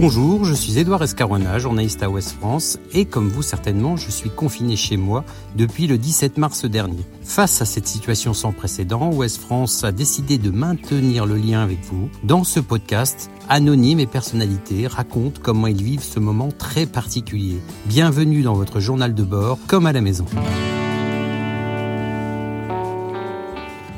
Bonjour, je suis Édouard Escaroina, journaliste à Ouest France, et comme vous certainement, je suis confiné chez moi depuis le 17 mars dernier. Face à cette situation sans précédent, Ouest France a décidé de maintenir le lien avec vous. Dans ce podcast, anonymes et personnalités racontent comment ils vivent ce moment très particulier. Bienvenue dans votre journal de bord, comme à la maison.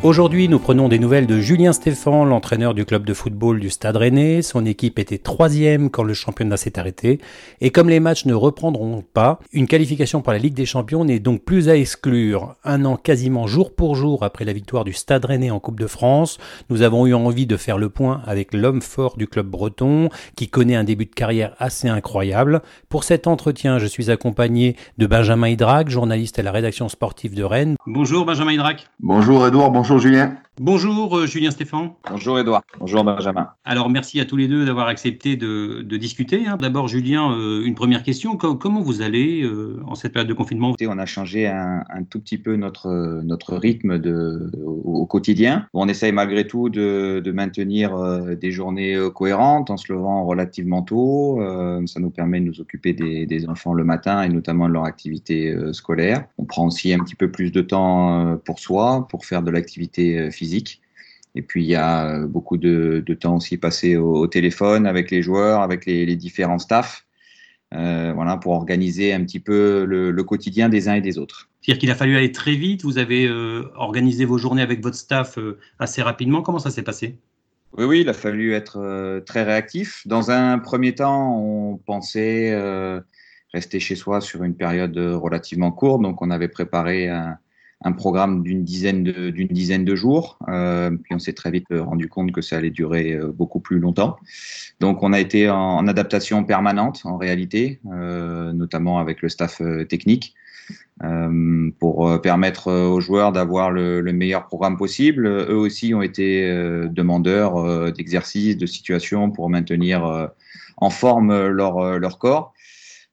Aujourd'hui, nous prenons des nouvelles de Julien Stéphan, l'entraîneur du club de football du Stade Rennais. Son équipe était troisième quand le championnat s'est arrêté. Et comme les matchs ne reprendront pas, une qualification pour la Ligue des Champions n'est donc plus à exclure. Un an quasiment jour pour jour après la victoire du Stade Rennais en Coupe de France, nous avons eu envie de faire le point avec l'homme fort du club breton, qui connaît un début de carrière assez incroyable. Pour cet entretien, je suis accompagné de Benjamin Hydrac, journaliste à la rédaction sportive de Rennes. Bonjour Benjamin Hydrac. Bonjour Edouard, bonjour Bonjour Julien. Bonjour euh, Julien Stéphane. Bonjour Edouard. Bonjour Benjamin. Alors merci à tous les deux d'avoir accepté de, discuter. Hein. D'abord Julien, euh, une première question. comment vous allez euh, en cette période de confinement? On a changé un, tout petit peu notre, notre rythme de, au, quotidien. On essaye malgré tout de, maintenir des journées cohérentes en se levant relativement tôt. ça nous permet de nous occuper des, des, enfants le matin et notamment de leur activité scolaire. On prend aussi un petit peu plus de temps pour soi, pour faire de l'activité physique et puis il y a euh, beaucoup de, temps aussi passé au, téléphone avec les joueurs, avec les, différents staffs, euh, voilà, pour organiser un petit peu le, quotidien des uns et des autres. C'est-à-dire qu'il a fallu aller très vite. Vous avez euh, organisé vos journées avec votre staff assez rapidement. Comment ça s'est passé? Oui, oui, il a fallu être très réactif. Dans un premier temps, on pensait rester chez soi sur une période relativement courte, donc on avait préparé un un programme d'une dizaine de d'une dizaine de jours. Euh, puis on s'est très vite rendu compte que ça allait durer euh, beaucoup plus longtemps. Donc on a été en, adaptation permanente en réalité, euh, notamment avec le staff technique, pour permettre aux joueurs d'avoir le, le, meilleur programme possible. Eux aussi ont été demandeurs d'exercices, de situations pour maintenir en forme leur leur corps.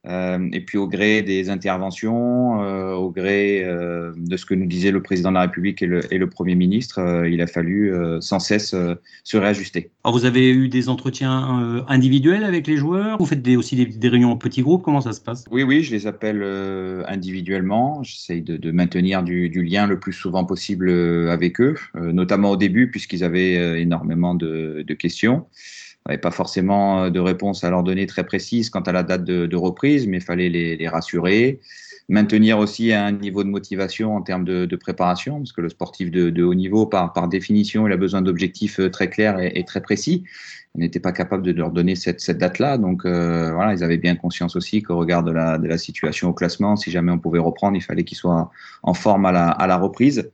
Euh, et puis au gré des interventions, euh, au gré euh, de ce que nous disait le président de la République et le, et le Premier ministre, il a fallu sans cesse se réajuster. Alors vous avez eu des entretiens individuels avec les joueurs? Vous faites des, aussi des, réunions en petits groupes? Comment ça se passe? Oui, oui, je les appelle individuellement. J'essaye de, de, maintenir du, du, lien le plus souvent possible avec eux, notamment au début puisqu'ils avaient énormément de, de questions n'avait pas forcément euh, de réponse à leur donner très précise quant à la date de, reprise, mais il fallait les, rassurer. Maintenir aussi un niveau de motivation en termes de, préparation, parce que le sportif de, haut niveau, par, définition, il a besoin d'objectifs euh, très clairs et, très précis. On n'était pas capable de leur donner cette, date-là. Donc euh, voilà, ils avaient bien conscience aussi qu'au regard de la, situation au classement, si jamais on pouvait reprendre, il fallait qu'ils soient en forme à la, reprise.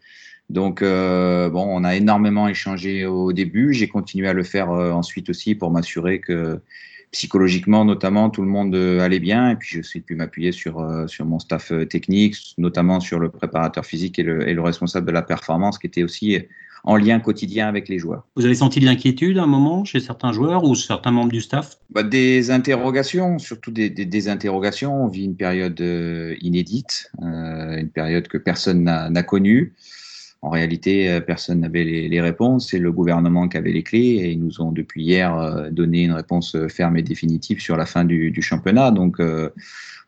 Donc, euh, bon, on a énormément échangé au début. J'ai continué à le faire ensuite aussi pour m'assurer que psychologiquement, notamment, tout le monde euh, allait bien. Et puis, je suis pu m'appuyer sur, sur mon staff technique, notamment sur le préparateur physique et le, et le responsable de la performance, qui était aussi en lien quotidien avec les joueurs. Vous avez senti de l'inquiétude à un moment chez certains joueurs ou certains membres du staff? Bah, Des interrogations, surtout des, des, des, interrogations. On vit une période inédite, euh, une période que personne n'a connue. En réalité, euh, personne n'avait les, réponses. C'est le gouvernement qui avait les clés et ils nous ont depuis hier euh, donné une réponse euh, ferme et définitive sur la fin du, championnat. Donc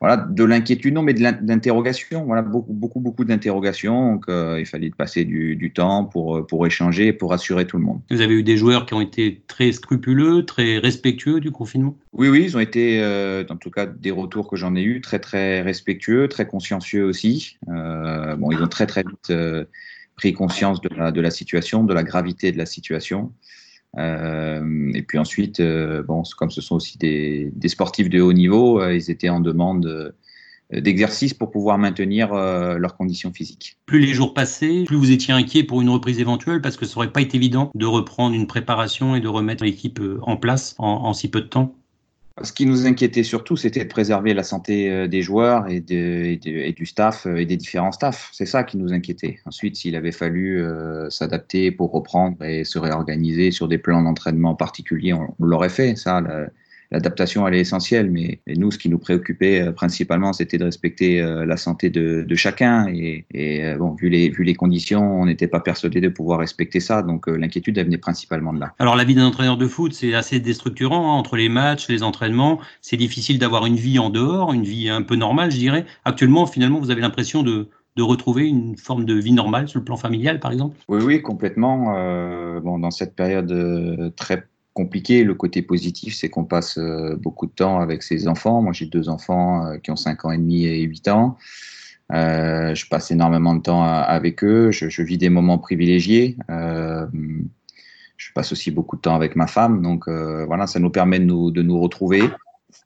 voilà, de l'inquiétude, non, mais de l'interrogation. Voilà, beaucoup, beaucoup, beaucoup d'interrogations. Donc il fallait passer du, temps pour, pour échanger, pour rassurer tout le monde. Vous avez eu des joueurs qui ont été très scrupuleux, très respectueux du confinement? Oui, oui, ils ont été, en tout cas, des retours que j'en ai eu, très, très respectueux, très consciencieux aussi. bon, ils ont très, très vite pris conscience de la, situation, de la gravité de la situation. Euh, et puis ensuite, euh, bon, comme ce sont aussi des, sportifs de haut niveau, euh, ils étaient en demande d'exercice pour pouvoir maintenir leurs conditions physiques. Plus les jours passaient, plus vous étiez inquiet pour une reprise éventuelle parce que ça n'aurait pas été évident de reprendre une préparation et de remettre l'équipe en place en si peu de temps. Ce qui nous inquiétait surtout, c'était de préserver la santé euh, des joueurs et, du staff euh, et des différents staffs. C'est ça qui nous inquiétait. Ensuite, s'il avait fallu euh, s'adapter pour reprendre et se réorganiser sur des plans d'entraînement particuliers, on, l'aurait fait. Ça, l'adaptation, elle est essentielle. Mais nous, ce qui nous préoccupait principalement, c'était de respecter la santé de, de chacun. Et, et, bon, vu les, vu les conditions, on n'était pas persuadé de pouvoir respecter ça. Donc l'inquiétude, elle venait principalement de là. Alors, la vie d'un entraîneur de foot, c'est assez déstructurant hein, entre les matchs, les entraînements. C'est difficile d'avoir une vie en dehors, une vie un peu normale, je dirais. Actuellement, finalement, vous avez l'impression de de retrouver une forme de vie normale sur le plan familial, par exemple? Oui, oui, complètement. Euh, bon, dans cette période euh, très compliquée, le côté positif, c'est qu'on passe euh, beaucoup de temps avec ses enfants. Moi, j'ai deux enfants qui ont 5 ans et demi et 8 ans. je passe énormément de temps avec eux. Je, vis des moments privilégiés. je passe aussi beaucoup de temps avec ma femme. Donc, voilà, ça nous permet de nous, de nous retrouver.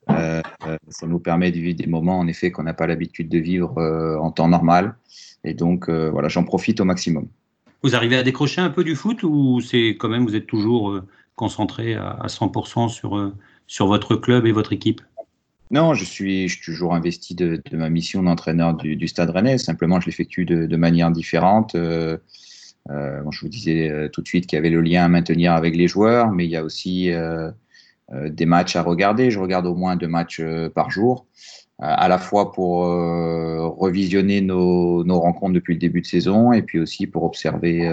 Euh, ça nous permet de vivre des moments, en effet, qu'on n'a pas l'habitude de vivre euh, en temps normal. Et donc, euh, voilà, j'en profite au maximum. Vous arrivez à décrocher un peu du foot ou c'est quand même, vous êtes toujours concentré à 100% sur, sur votre club et votre équipe non, je suis, je suis toujours investi de, ma mission d'entraîneur du, Stade Rennais. Simplement, je l'effectue de, de, manière différente. je vous disais tout de suite qu'il y avait le lien à maintenir avec les joueurs, mais il y a aussi euh, des matchs à regarder. Je regarde au moins deux matchs euh, par jour, euh, à la fois pour revisionner nos, rencontres depuis le début de saison et puis aussi pour observer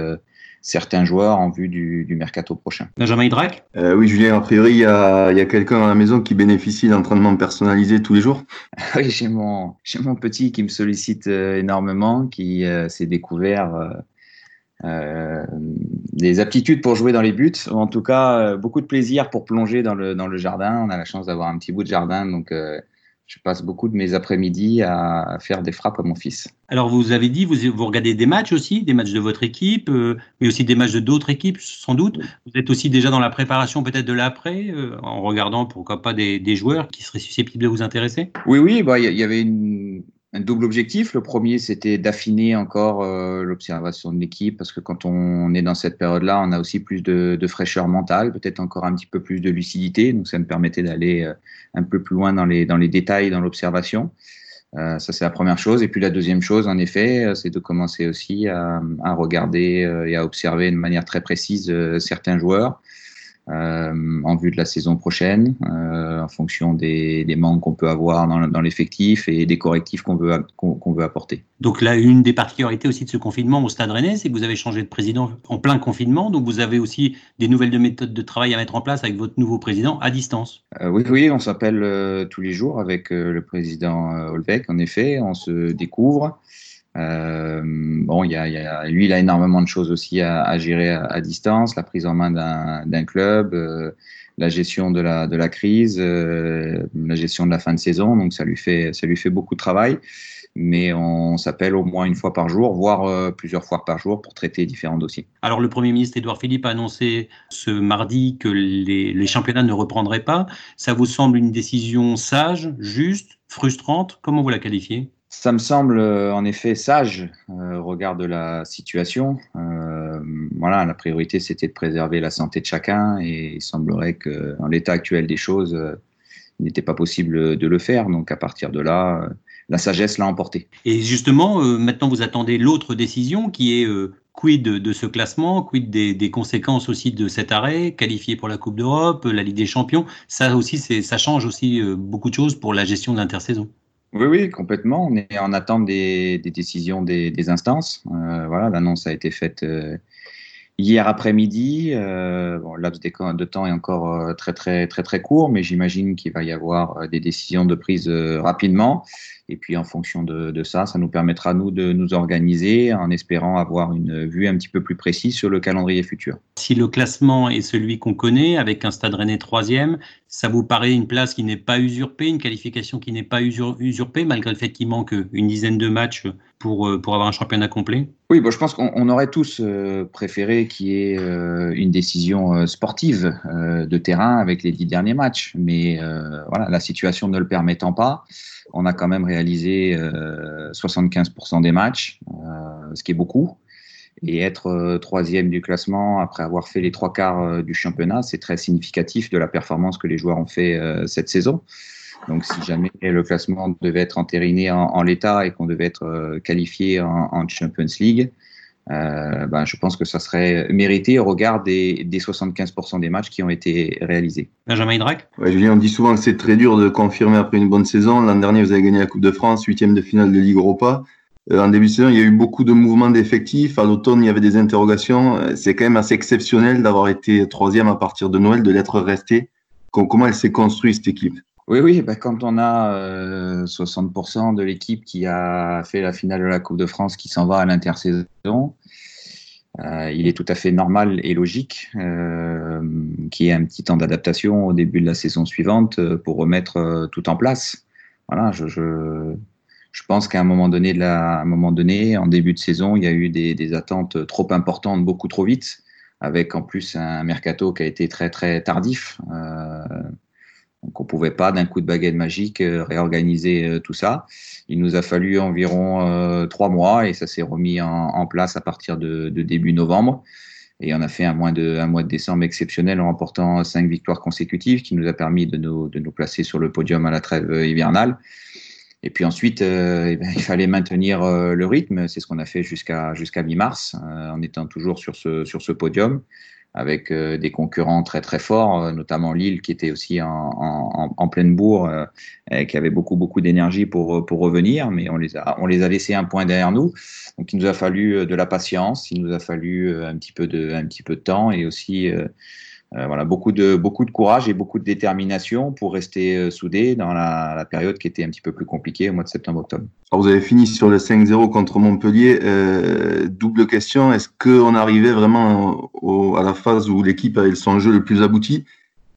certains joueurs en vue du, mercato prochain. Benjamin Hydrac Oui, Julien, a priori, il y a, quelqu'un à la maison qui bénéficie d'entraînement personnalisé tous les jours Oui, j'ai mon, mon petit qui me sollicite énormément, qui s'est découvert euh, des aptitudes pour jouer dans les buts, ou en tout cas euh, beaucoup de plaisir pour plonger dans le, dans le jardin. On a la chance d'avoir un petit bout de jardin, donc euh, je passe beaucoup de mes après-midi à, faire des frappes à mon fils. Alors vous avez dit, vous, vous regardez des matchs aussi, des matchs de votre équipe, mais aussi des matchs de d'autres équipes sans doute. Vous êtes aussi déjà dans la préparation peut-être de l'après, en regardant pourquoi pas des, des, joueurs qui seraient susceptibles de vous intéresser? Oui, oui, bah, il y, y avait une un double objectif. Le premier, c'était d'affiner encore euh, l'observation de l'équipe, parce que quand on est dans cette période-là, on a aussi plus de, fraîcheur mentale, peut-être encore un petit peu plus de lucidité. Donc, ça me permettait d'aller euh, un peu plus loin dans les, dans les détails, dans l'observation. Euh, ça, c'est la première chose. Et puis, la deuxième chose, en effet, c'est de commencer aussi à, à regarder et à observer de manière très précise certains joueurs. Euh, en vue de la saison prochaine, euh, en fonction des, des manques qu'on peut avoir dans, dans l'effectif et des correctifs qu'on veut, qu'on veut apporter. Donc là, une des particularités aussi de ce confinement au Stade Rennais, c'est que vous avez changé de président en plein confinement, donc vous avez aussi des nouvelles de méthodes de travail à mettre en place avec votre nouveau président à distance. Euh, oui, oui, on s'appelle tous les jours avec le président Holbeck, en effet, on se découvre. Euh, bon, a, lui, il a énormément de choses aussi à, gérer à, distance, la prise en main d'un club, euh, la gestion de la, crise, euh, la gestion de la fin de saison. Donc, ça lui fait, ça lui fait beaucoup de travail. Mais on s'appelle au moins une fois par jour, voire plusieurs fois par jour pour traiter différents dossiers. Alors, le Premier ministre Édouard Philippe a annoncé ce mardi que les championnats ne reprendraient pas. Ça vous semble une décision sage, juste, frustrante? Comment vous la qualifiez? Ça me semble euh, en effet sage euh, au regard de la situation. Euh, voilà, la priorité c'était de préserver la santé de chacun et il semblerait que dans l'état actuel des choses, il n'était pas possible de le faire. Donc à partir de là, la sagesse l'a emporté. Et justement, maintenant vous attendez l'autre décision qui est quid de, ce classement, quid des, des, conséquences aussi de cet arrêt, qualifié pour la Coupe d'Europe, la Ligue des Champions. Ça aussi, ça change aussi beaucoup de choses pour la gestion de l'intersaison. Oui, oui, complètement. On est en attente des, décisions des, instances. Euh, voilà, l'annonce a été faite euh, hier après-midi. Euh, laps de temps est encore très, très, très, très court, mais j'imagine qu'il va y avoir des décisions de prise rapidement. Et puis en fonction de, ça, ça nous permettra, nous, de nous organiser en espérant avoir une vue un petit peu plus précise sur le calendrier futur. Si le classement est celui qu'on connaît, avec un stade rennais troisième, ça vous paraît une place qui n'est pas usurpée, une qualification qui n'est pas usurpée, malgré le fait qu'il manque une dizaine de matchs pour, euh, pour avoir un championnat complet? Oui, bon, je pense qu'on aurait tous euh, préféré qu'il y ait euh, une décision sportive de terrain avec les dix derniers matchs. Mais voilà, la situation ne le permettant pas, on a quand même réalisé 75% des matchs, ce qui est beaucoup. Et être troisième du classement après avoir fait les trois quarts du championnat, c'est très significatif de la performance que les joueurs ont fait cette saison. Donc, si jamais le classement devait être entériné en, l'état et qu'on devait être euh, qualifié en, Champions League, euh, ben, je pense que ça serait mérité au regard des, des 75% des matchs qui ont été réalisés. Benjamin Hydrac? Ouais, Julien, on dit souvent que c'est très dur de confirmer après une bonne saison. L'an dernier, vous avez gagné la Coupe de France, huitième de finale de Ligue Europa. Euh, en début de saison, il y a eu beaucoup de mouvements d'effectifs. À l'automne, il y avait des interrogations. Euh, c'est quand même assez exceptionnel d'avoir été troisième à partir de Noël, de l'être resté. Comment elle s'est construite, cette équipe? Oui, oui, bah quand on a euh, 60% de l'équipe qui a fait la finale de la Coupe de France qui s'en va à l'intersaison, euh, il est tout à fait normal et logique euh, qu'il y ait un petit temps d'adaptation au début de la saison suivante euh, pour remettre euh, tout en place. Voilà, je, je pense qu'à un moment donné, à un moment donné, en début de saison, il y a eu des, des attentes trop importantes, beaucoup trop vite, avec en plus un mercato qui a été très très tardif. Euh, donc on pouvait pas d'un coup de baguette magique euh, réorganiser euh, tout ça. Il nous a fallu environ euh, trois mois et ça s'est remis en, en, place à partir de, de, début novembre. Et on a fait un mois de, un mois de décembre exceptionnel en remportant cinq victoires consécutives qui nous a permis de nous, de nous placer sur le podium à la trêve hivernale. Et puis ensuite, euh, eh bien, il fallait maintenir euh, le rythme. C'est ce qu'on a fait jusqu'à jusqu'à mi-mars, euh, en étant toujours sur ce, sur ce podium avec euh, des concurrents très très forts, euh, notamment Lille qui était aussi en, en, en pleine bourre, et qui avait beaucoup beaucoup d'énergie pour pour revenir, mais on les a on les a laissés un point derrière nous. Donc il nous a fallu de la patience, il nous a fallu un petit peu de un petit peu de temps et aussi voilà, beaucoup de, beaucoup de courage et beaucoup de détermination pour rester euh, soudés dans la, la, période qui était un petit peu plus compliquée au mois de septembre-octobre. vous avez fini sur le 5-0 contre Montpellier. Euh, double question, est-ce qu'on arrivait vraiment au, à la phase où l'équipe avait son jeu le plus abouti?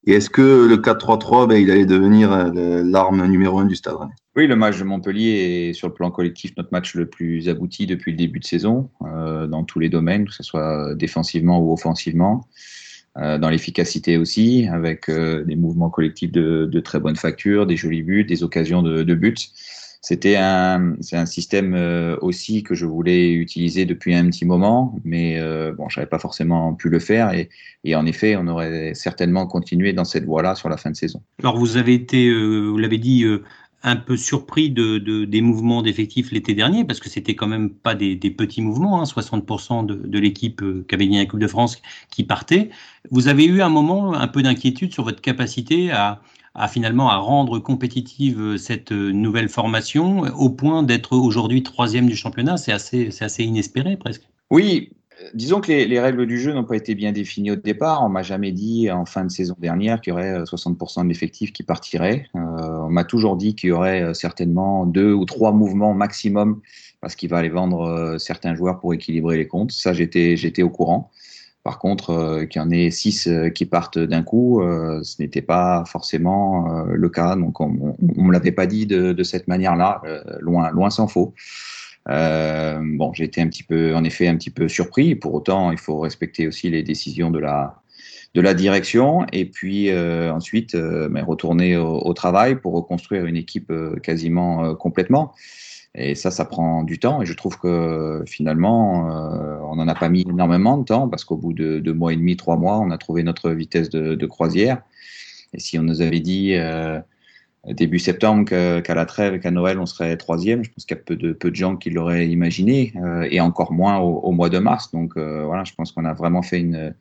Et est-ce que le 4-3-3, ben, il allait devenir euh, l'arme numéro un du stade Oui, le match de Montpellier est sur le plan collectif notre match le plus abouti depuis le début de saison, euh, dans tous les domaines, que ce soit défensivement ou offensivement. Euh, dans l'efficacité aussi, avec euh, des mouvements collectifs de, très bonne facture, des jolis buts, des occasions de, de buts. C'était un, c'est un système euh, aussi que je voulais utiliser depuis un petit moment, mais bon, j'avais pas forcément pu le faire et, et, en effet, on aurait certainement continué dans cette voie-là sur la fin de saison. Alors vous avez été, vous l'avez dit, un peu surpris de, de des mouvements d'effectifs l'été dernier, parce que c'était quand même pas des, des petits mouvements, hein, 60% de, de l'équipe euh, qui avait gagné la Coupe de France qui partait. Vous avez eu un moment un peu d'inquiétude sur votre capacité à, à finalement à rendre compétitive euh, cette euh, nouvelle formation au point d'être aujourd'hui troisième du championnat? C'est assez, c'est assez inespéré presque. Oui, disons que les, les, règles du jeu n'ont pas été bien définies au départ. On m'a jamais dit en fin de saison dernière qu'il y aurait 60% de l'effectif qui partirait. Euh, on m'a toujours dit qu'il y aurait certainement deux ou trois mouvements maximum parce qu'il va aller vendre euh, certains joueurs pour équilibrer les comptes. Ça, j'étais j'étais au courant. Par contre, euh, qu'il y en ait six euh, qui partent d'un coup, euh, ce n'était pas forcément le cas. Donc, on ne me l'avait pas dit de, de cette manière-là. loin, loin s'en faut. Euh, bon, j'ai été un petit peu, en effet, un petit peu surpris. Pour autant, il faut respecter aussi les décisions de la, de la direction et puis euh, ensuite euh, retourner au, travail pour reconstruire une équipe quasiment complètement. Et ça, ça prend du temps. Et je trouve que finalement, on n'en a pas mis énormément de temps parce qu'au bout de deux mois et demi, trois mois, on a trouvé notre vitesse de croisière. Et si on nous avait dit début septembre qu'à la trêve, qu'à Noël, on serait troisième. Je pense qu'il y a peu de, peu de gens qui l'auraient imaginé, euh, et encore moins au, au, mois de mars. Donc euh, voilà, je pense qu'on a vraiment fait une,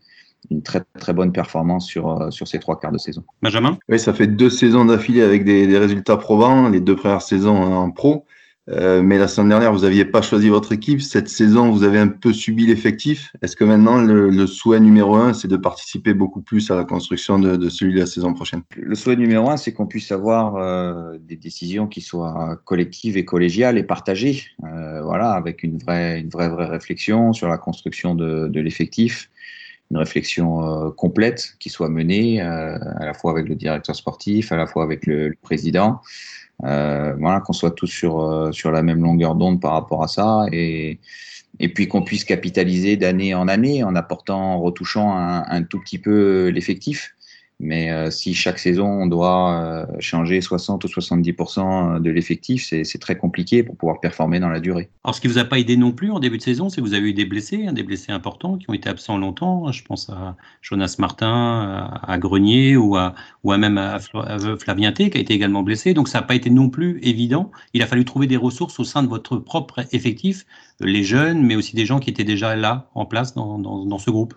une très très bonne performance sur, euh, sur ces trois quarts de saison. Benjamin? Oui, ça fait deux saisons d'affilée avec des, des, résultats probants, les deux premières saisons en pro. Euh, mais la semaine dernière, vous n'aviez pas choisi votre équipe. Cette saison, vous avez un peu subi l'effectif. Est-ce que maintenant, le, le, souhait numéro un, c'est de participer beaucoup plus à la construction de, de, celui de la saison prochaine? Le souhait numéro un, c'est qu'on puisse avoir euh, des décisions qui soient collectives et collégiales et partagées. Euh, voilà, avec une vraie, une vraie, vraie réflexion sur la construction de, de l'effectif une réflexion euh, complète qui soit menée euh, à la fois avec le directeur sportif, à la fois avec le, le président, euh, voilà, qu'on soit tous sur, euh, sur la même longueur d'onde par rapport à ça et, et puis qu'on puisse capitaliser d'année en année en apportant, en retouchant un, un tout petit peu l'effectif. Mais euh, si chaque saison on doit euh, changer 60 ou 70% de l'effectif, c'est très compliqué pour pouvoir performer dans la durée. Alors ce qui vous a pas aidé non plus en début de saison, c'est que vous avez eu des blessés, hein, des blessés importants qui ont été absents longtemps. Je pense à Jonas Martin, à, Grenier ou à, à même à, Flavien T qui a été également blessé. Donc ça n'a pas été non plus évident. Il a fallu trouver des ressources au sein de votre propre effectif, les jeunes, mais aussi des gens qui étaient déjà là en place dans ce groupe.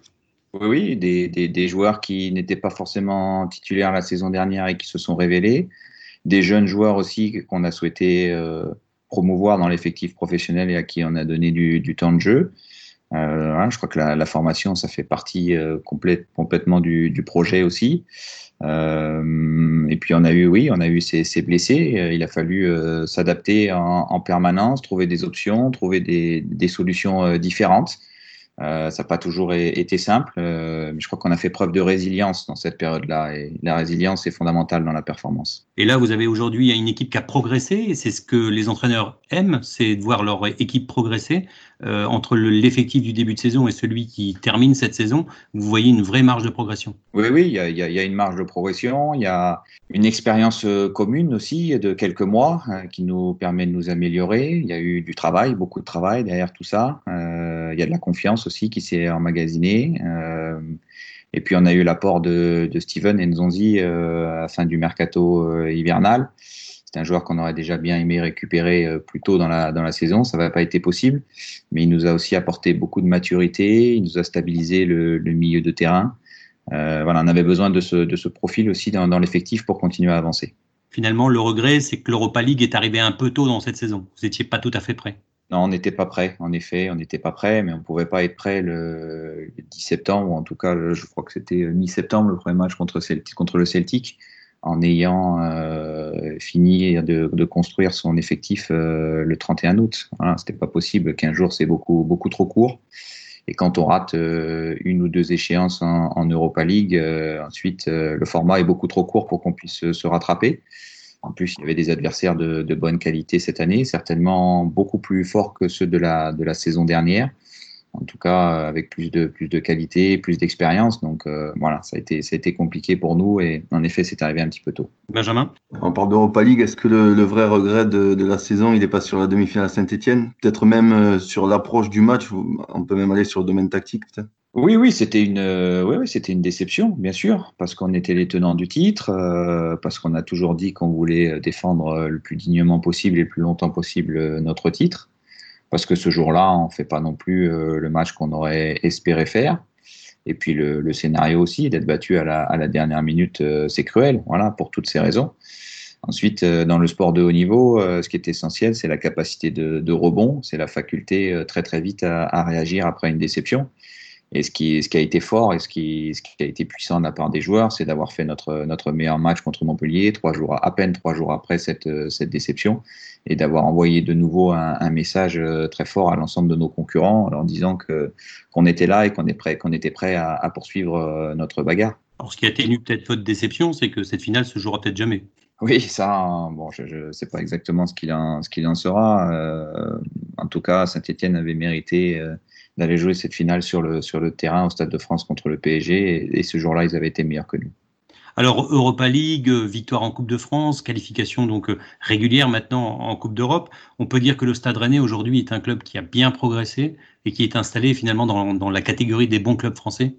Oui, oui des, des, des, joueurs qui n'étaient pas forcément titulaires la saison dernière et qui se sont révélés. Des jeunes joueurs aussi qu'on a souhaité euh, promouvoir dans l'effectif professionnel et à qui on a donné du, du temps de jeu. Euh, je crois que la, la, formation, ça fait partie euh, complète, complètement du, du, projet aussi. Euh, et puis on a eu, oui, on a eu ces, ces blessés. Il a fallu euh, s'adapter en, en, permanence, trouver des options, trouver des, des solutions euh, différentes. Euh, ça n'a pas toujours été simple, euh, mais je crois qu'on a fait preuve de résilience dans cette période-là. Et la résilience est fondamentale dans la performance. Et là, vous avez aujourd'hui une équipe qui a progressé, et c'est ce que les entraîneurs aiment, c'est de voir leur équipe progresser. Euh, entre l'effectif du début de saison et celui qui termine cette saison, vous voyez une vraie marge de progression. Oui, oui, il y a, une marge de progression. Il y a une expérience commune aussi de quelques mois qui nous permet de nous améliorer. Il y a eu du travail, beaucoup de travail derrière tout ça. il y a de la confiance aussi qui s'est emmagasiné. Euh, et puis on a eu l'apport de, de, Steven Nzonzi euh, à la fin du mercato euh, hivernal. C'est un joueur qu'on aurait déjà bien aimé récupérer plus tôt dans la, dans la saison. Ça n'a pas été possible, mais il nous a aussi apporté beaucoup de maturité. Il nous a stabilisé le, le milieu de terrain. Euh, voilà, on avait besoin de ce, de ce profil aussi dans, dans l'effectif pour continuer à avancer. Finalement, le regret, c'est que l'Europa League est arrivé un peu tôt dans cette saison. Vous n'étiez pas tout à fait prêt. Non, on n'était pas prêt, en effet, on n'était pas prêt, mais on ne pouvait pas être prêt le, 10 septembre, ou en tout cas, je crois que c'était mi-septembre, le premier match contre, contre le Celtic, en ayant euh, fini de, de, construire son effectif euh, le 31 août. Voilà, c'était pas possible, 15 jours, c'est beaucoup, beaucoup trop court. Et quand on rate euh, une ou deux échéances en, en Europa League, euh, ensuite, euh, le format est beaucoup trop court pour qu'on puisse se rattraper. En plus, il y avait des adversaires de, de, bonne qualité cette année, certainement beaucoup plus forts que ceux de la, de la saison dernière. En tout cas, avec plus de, plus de qualité, plus d'expérience. Donc euh, voilà, ça a, été, ça a été compliqué pour nous et en effet, c'est arrivé un petit peu tôt. Benjamin? On parle d'Europa League. Est-ce que le, le, vrai regret de, de la saison, il n'est pas sur la demi-finale Saint-Etienne? Peut-être même euh, sur l'approche du match On peut même aller sur le domaine tactique, peut-être? Oui, oui, c'était une, euh, oui, oui, c'était une déception, bien sûr, parce qu'on était les tenants du titre, euh, parce qu'on a toujours dit qu'on voulait défendre le plus dignement possible et le plus longtemps possible notre titre, parce que ce jour-là, on fait pas non plus euh, le match qu'on aurait espéré faire. Et puis le, scénario aussi, d'être battu à la, dernière minute, euh, c'est cruel, voilà, pour toutes ces raisons. Ensuite, euh, dans le sport de haut niveau, ce qui est essentiel, c'est la capacité de, rebond, c'est la faculté très très vite à, réagir après une déception. Et ce qui, a été fort et ce qui, a été puissant de la part des joueurs, c'est d'avoir fait notre, meilleur match contre Montpellier, trois jours, à peine trois jours après cette déception, et d'avoir envoyé de nouveau un, un, message euh, très fort à l'ensemble de nos concurrents en leur disant que, qu'on était là et qu'on, est prêt, qu'on était prêt à, à poursuivre euh, notre bagarre. Alors, ce qui a tenu peut-être votre déception, c'est que cette finale se jouera peut-être jamais. Oui, ça, bon, je ne sais pas exactement ce qu'il en, ce qu'il en sera. Euh, en tout cas, Saint-Etienne avait mérité euh, d'aller jouer cette finale sur le, sur le terrain au Stade de France contre le PSG. Et, et ce jour-là, ils avaient été meilleurs que nous. Alors Europa League, victoire en Coupe de France, qualification donc régulière maintenant en Coupe d'Europe. On peut dire que le Stade Rennais aujourd'hui est un club qui a bien progressé et qui est installé finalement dans, la catégorie des bons clubs français.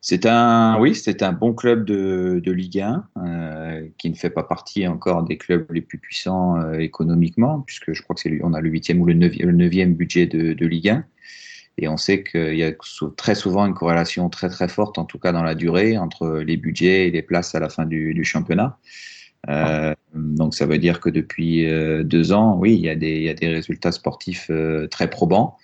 C'est un, oui, c'est un bon club de, Ligue 1 euh, qui ne fait pas partie encore des clubs les plus puissants euh, économiquement, puisque je crois que c'est on a le huitième ou le neuvième budget de Ligue 1. Et on sait qu'il y a très souvent une corrélation très très forte, en tout cas dans la durée, entre les budgets et les places à la fin du, championnat. Euh, donc ça veut dire que depuis euh, deux ans, oui, il y a des, résultats sportifs euh, très probants.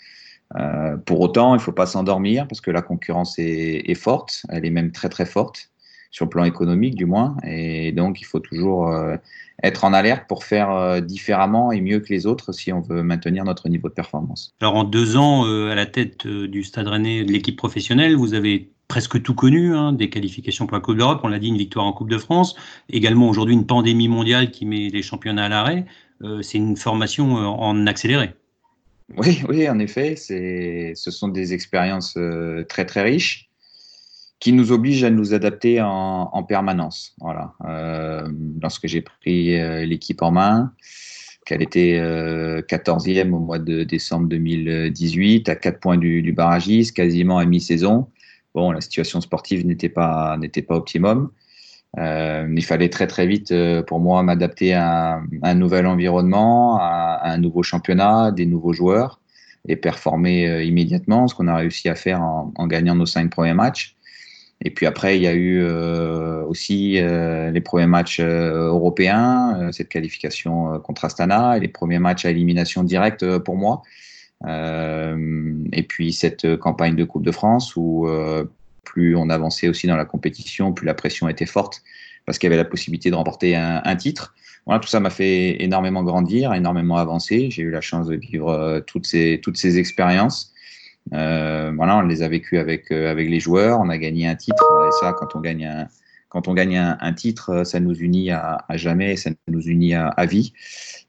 Pour autant, il ne faut pas s'endormir parce que la concurrence est, forte, elle est même très très forte sur le plan économique du moins, et donc il faut toujours euh, être en alerte pour faire euh, différemment et mieux que les autres si on veut maintenir notre niveau de performance. Alors en deux ans euh, à la tête du Stade Rennais de l'équipe professionnelle, vous avez presque tout connu, hein, des qualifications pour la Coupe d'Europe, on l'a dit, une victoire en Coupe de France, également aujourd'hui une pandémie mondiale qui met les championnats à l'arrêt. Euh, c'est une formation en accéléré. Oui, oui, en effet, ce sont des expériences très très riches qui nous oblige à nous adapter en, permanence. Voilà. Euh, lorsque j'ai pris euh, l'équipe en main, qu'elle était 14e au mois de décembre 2018, à 4 points du, du barragiste, quasiment à mi-saison. Bon, la situation sportive n'était pas, pas optimum. Euh, il fallait très très vite euh, pour moi m'adapter à, un nouvel environnement, à, un nouveau championnat, des nouveaux joueurs et performer euh, immédiatement, ce qu'on a réussi à faire en, en, gagnant nos cinq premiers matchs. Et puis après, il y a eu aussi les premiers matchs européens, cette qualification contre Astana, et les premiers matchs à élimination directe pour moi. et puis cette campagne de Coupe de France où plus on avançait aussi dans la compétition, plus la pression était forte parce qu'il y avait la possibilité de remporter un, titre. Voilà, tout ça m'a fait énormément grandir, énormément avancer. J'ai eu la chance de vivre euh, toutes ces toutes ces expériences. Euh, voilà, on les a vécues avec euh, avec les joueurs. On a gagné un titre et ça, quand on gagne un quand on gagne un, titre, ça nous unit à, jamais, ça nous unit à, vie.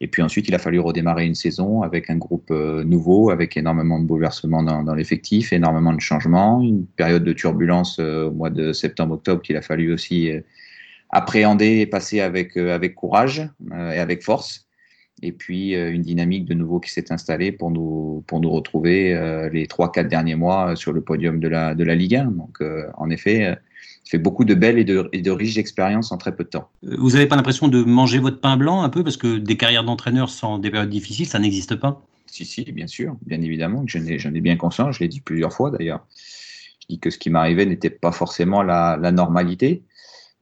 Et puis ensuite, il a fallu redémarrer une saison avec un groupe euh, nouveau, avec énormément de bouleversements dans, l'effectif, énormément de changements, une période de turbulence euh, au mois de septembre-octobre qu'il a fallu aussi euh, appréhender et passer avec, avec courage et avec force. Et puis une dynamique de nouveau qui s'est installée pour nous, pour nous retrouver les trois, quatre derniers mois sur le podium de la, de la Ligue 1. Donc en effet, fait beaucoup de belles et de, et de riches expériences en très peu de temps. Euh, vous n'avez pas l'impression de manger votre pain blanc un peu? Parce que des carrières d'entraîneur sans des périodes difficiles, ça n'existe pas Si, si, bien sûr, bien évidemment, j'en ai, ai, bien conscience, je l'ai dit plusieurs fois d'ailleurs. Je dis que ce qui m'arrivait n'était pas forcément la, la normalité.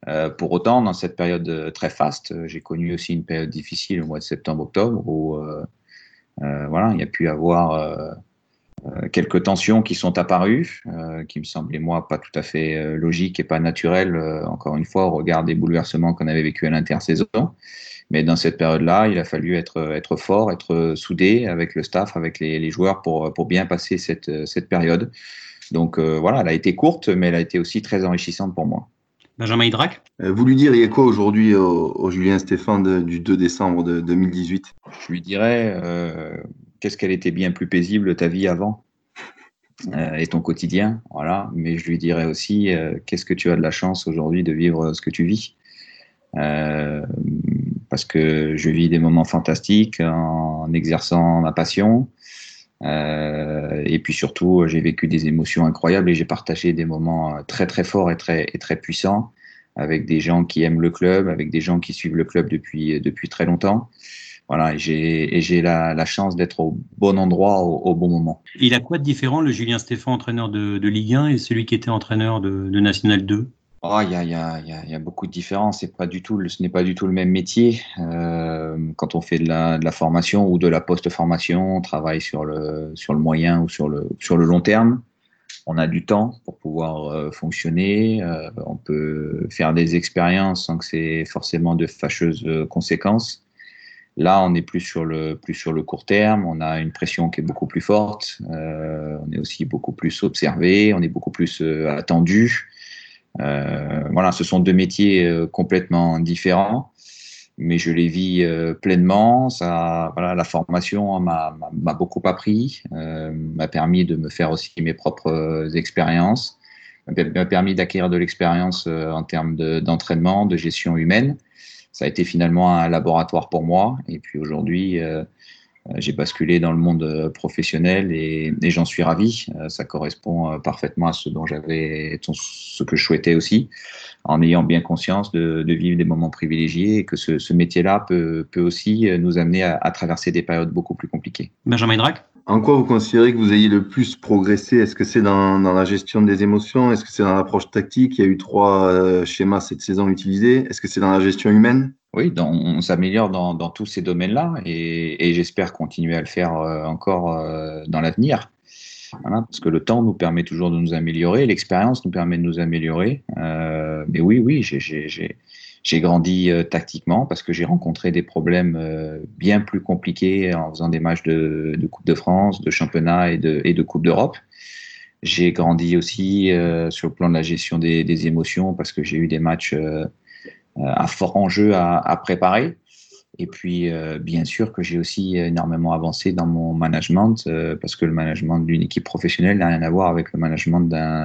Euh, pour autant, dans cette période euh, très faste, j'ai connu aussi une période difficile au mois de septembre-octobre où euh, euh, voilà, il y a pu avoir euh, quelques tensions qui sont apparues, euh, qui me semblaient moi pas tout à fait euh, logiques et pas naturelles, encore une fois, au regard des bouleversements qu'on avait vécu à l'intersaison. Mais dans cette période-là, il a fallu être, être fort, être soudé avec le staff, avec les, les joueurs pour, pour bien passer cette, cette période. Donc voilà, elle a été courte, mais elle a été aussi très enrichissante pour moi. Benjamin Hydrac Vous lui diriez quoi aujourd'hui au, Julien Stéphane du 2 décembre de 2018 Je lui dirais euh, qu'est-ce qu'elle était bien plus paisible ta vie avant? Euh, et ton quotidien, voilà. Mais je lui dirais aussi euh, qu'est-ce que tu as de la chance aujourd'hui de vivre ce que tu vis, euh, parce que je vis des moments fantastiques en exerçant ma passion. Et puis surtout, j'ai vécu des émotions incroyables et j'ai partagé des moments très très forts et très et très puissants avec des gens qui aiment le club, avec des gens qui suivent le club depuis depuis très longtemps. Voilà, et j'ai la, la, chance d'être au bon endroit au, bon moment. Il a quoi de différent, le Julien Stéphane, entraîneur de, de Ligue 1, et celui qui était entraîneur de, de National 2 Oh, il y, a, y, a, y, a, beaucoup de différences. Pas du tout, ce n'est pas du tout le même métier. Euh, quand on fait de la, de la formation ou de la post-formation, on travaille sur le, sur le moyen ou sur le, sur le long terme. On a du temps pour pouvoir euh, fonctionner. Euh, on peut faire des expériences sans que c'est forcément de fâcheuses euh, conséquences. Là, on est plus sur le plus sur le court terme. On a une pression qui est beaucoup plus forte. Euh, on est aussi beaucoup plus observé. On est beaucoup plus euh, attendu. Euh, voilà, ce sont deux métiers euh, complètement différents, mais je les vis euh, pleinement. Ça, voilà, la formation m'a beaucoup appris, m'a permis de me faire aussi mes propres expériences, m'a permis d'acquérir de l'expérience en termes d'entraînement, de, gestion humaine ça a été finalement un laboratoire pour moi. Et puis aujourd'hui, j'ai basculé dans le monde euh, professionnel et, j'en suis ravi. Ça correspond parfaitement à ce dont j'avais, ce que je souhaitais aussi, en ayant bien conscience de, vivre des moments privilégiés et que ce, métier-là peut, peut, aussi nous amener à, à, traverser des périodes beaucoup plus compliquées. Benjamin Drac en quoi vous considérez que vous ayez le plus progressé? Est-ce que c'est dans, la gestion des émotions? Est-ce que c'est dans l'approche tactique? Il y a eu trois euh, schémas cette saison utilisés. Est-ce que c'est dans la gestion humaine? Oui, on s'améliore dans, tous ces domaines-là et, j'espère continuer à le faire euh, encore euh, dans l'avenir. parce que le temps nous permet toujours de nous améliorer, l'expérience nous permet de nous améliorer. mais oui, oui, j'ai grandi euh, tactiquement parce que j'ai rencontré des problèmes euh, bien plus compliqués en faisant des matchs de, Coupe de France, de championnat et de, Coupe d'Europe. J'ai grandi aussi euh, sur le plan de la gestion des, des émotions parce que j'ai eu des matchs à fort enjeu à, à préparer. Et puis, euh, bien sûr que j'ai aussi énormément avancé dans mon management, euh, parce que le management d'une équipe professionnelle n'a rien à voir avec le management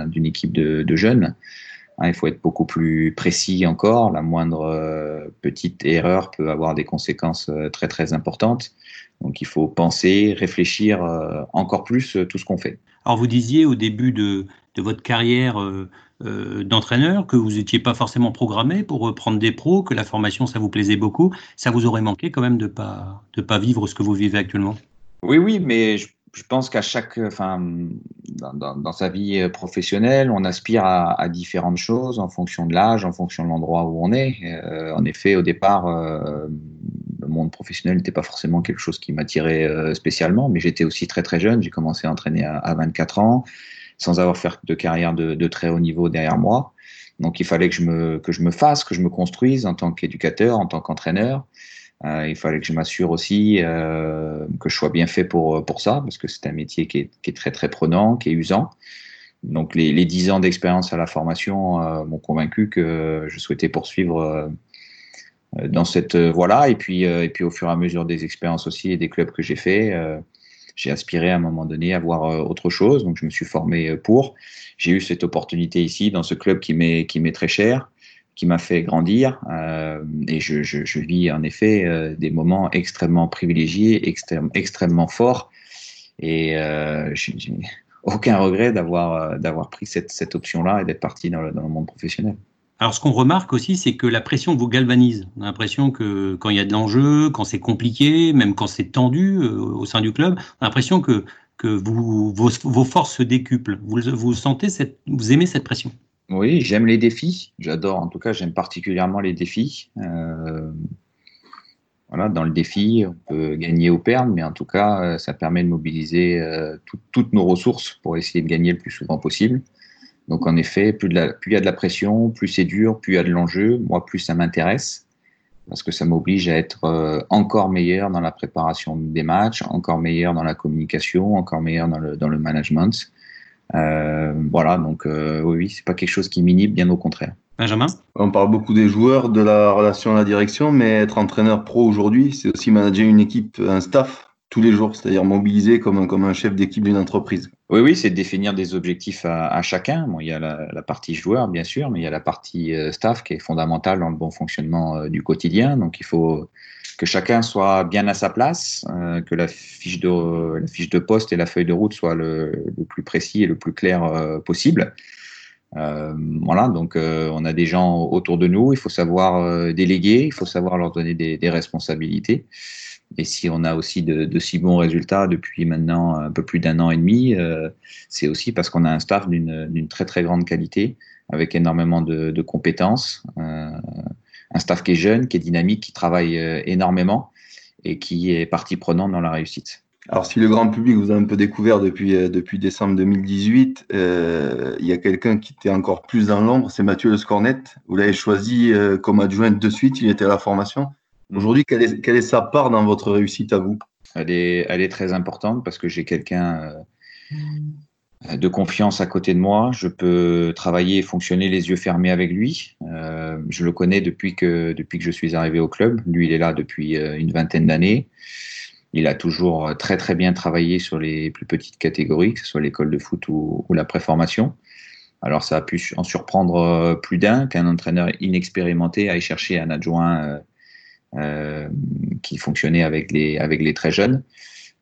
d'une équipe de, jeunes. Hein, il faut être beaucoup plus précis encore. La moindre euh, petite erreur peut avoir des conséquences très, très importantes. Donc, il faut penser, réfléchir encore plus tout ce qu'on fait. Alors, vous disiez au début de, de votre carrière euh, d'entraîneur, que vous n'étiez pas forcément programmé pour prendre des pros, que la formation, ça vous plaisait beaucoup, ça vous aurait manqué quand même de ne pas, de pas vivre ce que vous vivez actuellement? Oui, oui, mais je, pense qu'à chaque, enfin, dans, sa vie professionnelle, on aspire à, différentes choses en fonction de l'âge, en fonction de l'endroit où on est. Euh, en effet, au départ, euh, le monde professionnel n'était pas forcément quelque chose qui m'attirait spécialement, mais j'étais aussi très très jeune. J'ai commencé à entraîner à, à 24 ans sans avoir fait de carrière de, très haut niveau derrière moi. Donc il fallait que je me, que je me fasse, que je me construise en tant qu'éducateur, en tant qu'entraîneur. Euh, il fallait que je m'assure aussi euh, que je sois bien fait pour, pour ça, parce que c'est un métier qui est, très très prenant, qui est usant. Donc les, les 10 ans d'expérience à la formation euh, m'ont convaincu que je souhaitais poursuivre dans cette voie-là. Et puis, et puis au fur et à mesure des expériences aussi et des clubs que j'ai fait, j'ai aspiré à un moment donné à voir autre chose, donc je me suis formé pour. J'ai eu cette opportunité ici dans ce club qui m'est qui m'est très cher, qui m'a fait grandir, euh, et je, vis en effet euh, des moments extrêmement privilégiés, extrême, extrêmement forts, et euh, j'ai aucun regret d'avoir d'avoir pris cette, option-là et d'être parti dans le, monde professionnel. Alors, ce qu'on remarque aussi, c'est que la pression vous galvanise. On a l'impression que quand il y a de l'enjeu, quand c'est compliqué, même quand c'est tendu euh, au sein du club, on a l'impression que, vos, forces se décuplent. Vous, vous, sentez cette, vous aimez cette pression? Oui, j'aime les défis. J'adore, en tout cas, j'aime particulièrement les défis. Euh, voilà, dans le défi, on peut gagner ou perdre, mais en tout cas, euh, ça permet de mobiliser toutes nos ressources pour essayer de gagner le plus souvent possible. Donc en effet, plus, il y a de la pression, plus c'est dur, plus il y a de l'enjeu, moi plus ça m'intéresse, parce que ça m'oblige à être euh, encore meilleur dans la préparation des matchs, encore meilleur dans la communication, encore meilleur dans le, dans le management. Euh, voilà, donc euh, oui, c'est pas quelque chose qui m'inhibe, bien au contraire. Benjamin? On parle beaucoup des joueurs, de la relation à la direction, mais être entraîneur pro aujourd'hui, c'est aussi manager une équipe, un staff tous les jours, c'est-à-dire mobiliser comme un, comme un chef d'équipe d'une entreprise. Oui, oui, c'est définir des objectifs à, chacun. Bon, il y a la, partie joueur, bien sûr, mais il y a la partie euh, staff qui est fondamentale dans le bon fonctionnement euh, du quotidien. Donc, il faut que chacun soit bien à sa place, euh, que la fiche, de, la fiche de poste et la feuille de route soient le, plus précis et le plus clair possible. voilà, donc on a des gens autour de nous, il faut savoir déléguer, il faut savoir leur donner des, responsabilités. Et si on a aussi de, si bons résultats depuis maintenant un peu plus d'un an et demi, euh, c'est aussi parce qu'on a un staff d'une très très grande qualité, avec énormément de, compétences, euh, un staff qui est jeune, qui est dynamique, qui travaille euh, énormément et qui est partie prenante dans la réussite. Alors, si le grand public vous a un peu découvert depuis, depuis décembre 2018, il y a quelqu'un qui était encore plus dans l'ombre, c'est Mathieu Le Scornet. Vous l'avez choisi comme adjoint de suite, il était à la formation. Aujourd'hui, quelle est, quelle est, sa part dans votre réussite à vous? Elle est, elle est très importante parce que j'ai quelqu'un euh, de confiance à côté de moi. Je peux travailler et fonctionner les yeux fermés avec lui. Euh, je le connais depuis que, depuis que je suis arrivé au club. Lui, il est là depuis euh, une vingtaine d'années. Il a toujours très très bien travaillé sur les plus petites catégories, que ce soit l'école de foot ou, la préformation. Alors ça a pu en surprendre plus d'un qu'un entraîneur inexpérimenté aille chercher un adjoint euh, qui fonctionnait avec les, avec les très jeunes.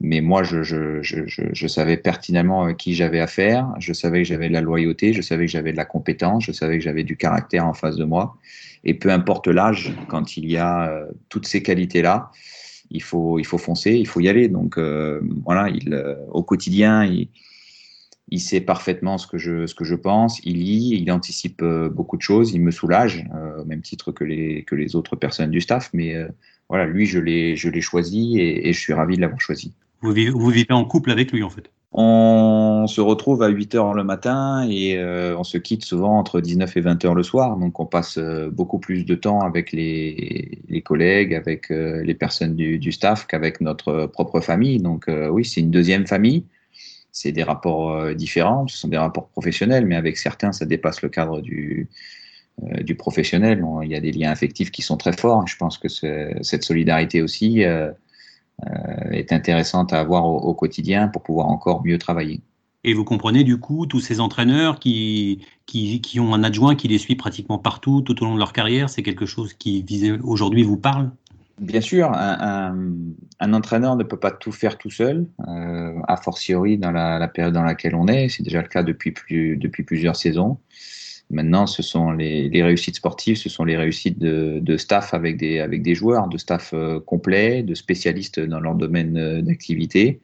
Mais moi, je, je, je, je savais pertinemment à qui j'avais affaire, je savais que j'avais de la loyauté, je savais que j'avais de la compétence, je savais que j'avais du caractère en face de moi. Et peu importe l'âge, quand il y a euh, toutes ces qualités-là, il faut, il faut foncer, il faut y aller. Donc euh, voilà, il, au quotidien, il, il sait parfaitement ce que je, ce que je pense, il lit, il anticipe euh, beaucoup de choses, il me soulage, euh, au même titre que les, que les autres personnes du staff. Mais euh, voilà, lui, je l'ai choisi et, je suis ravi de l'avoir choisi. Vous vivez, vous en couple avec lui, en fait On se retrouve à 8 heures le matin et on se quitte souvent entre 19 et 20 heures le soir. Donc, on passe beaucoup plus de temps avec les, collègues, avec les personnes du, staff qu'avec notre propre famille. Donc, oui, c'est une deuxième famille c'est des rapports euh, différents, ce sont des rapports professionnels, mais avec certains, ça dépasse le cadre du professionnel. il y a des liens affectifs qui sont très forts. Je pense que cette solidarité aussi est intéressante à avoir au, quotidien pour pouvoir encore mieux travailler. Et vous comprenez du coup tous ces entraîneurs qui, qui, qui, ont un adjoint qui les suit pratiquement partout tout au long de leur carrière, c'est quelque chose qui aujourd'hui vous parle? Bien sûr, un, un, entraîneur ne peut pas tout faire tout seul, euh, a fortiori dans la, la, période dans laquelle on est. C'est déjà le cas depuis, plus, depuis plusieurs saisons. Maintenant, ce sont les, réussites sportives, ce sont les réussites de, staff avec des, avec des joueurs, de staff euh, complet, de spécialistes dans leur domaine euh, d'activité.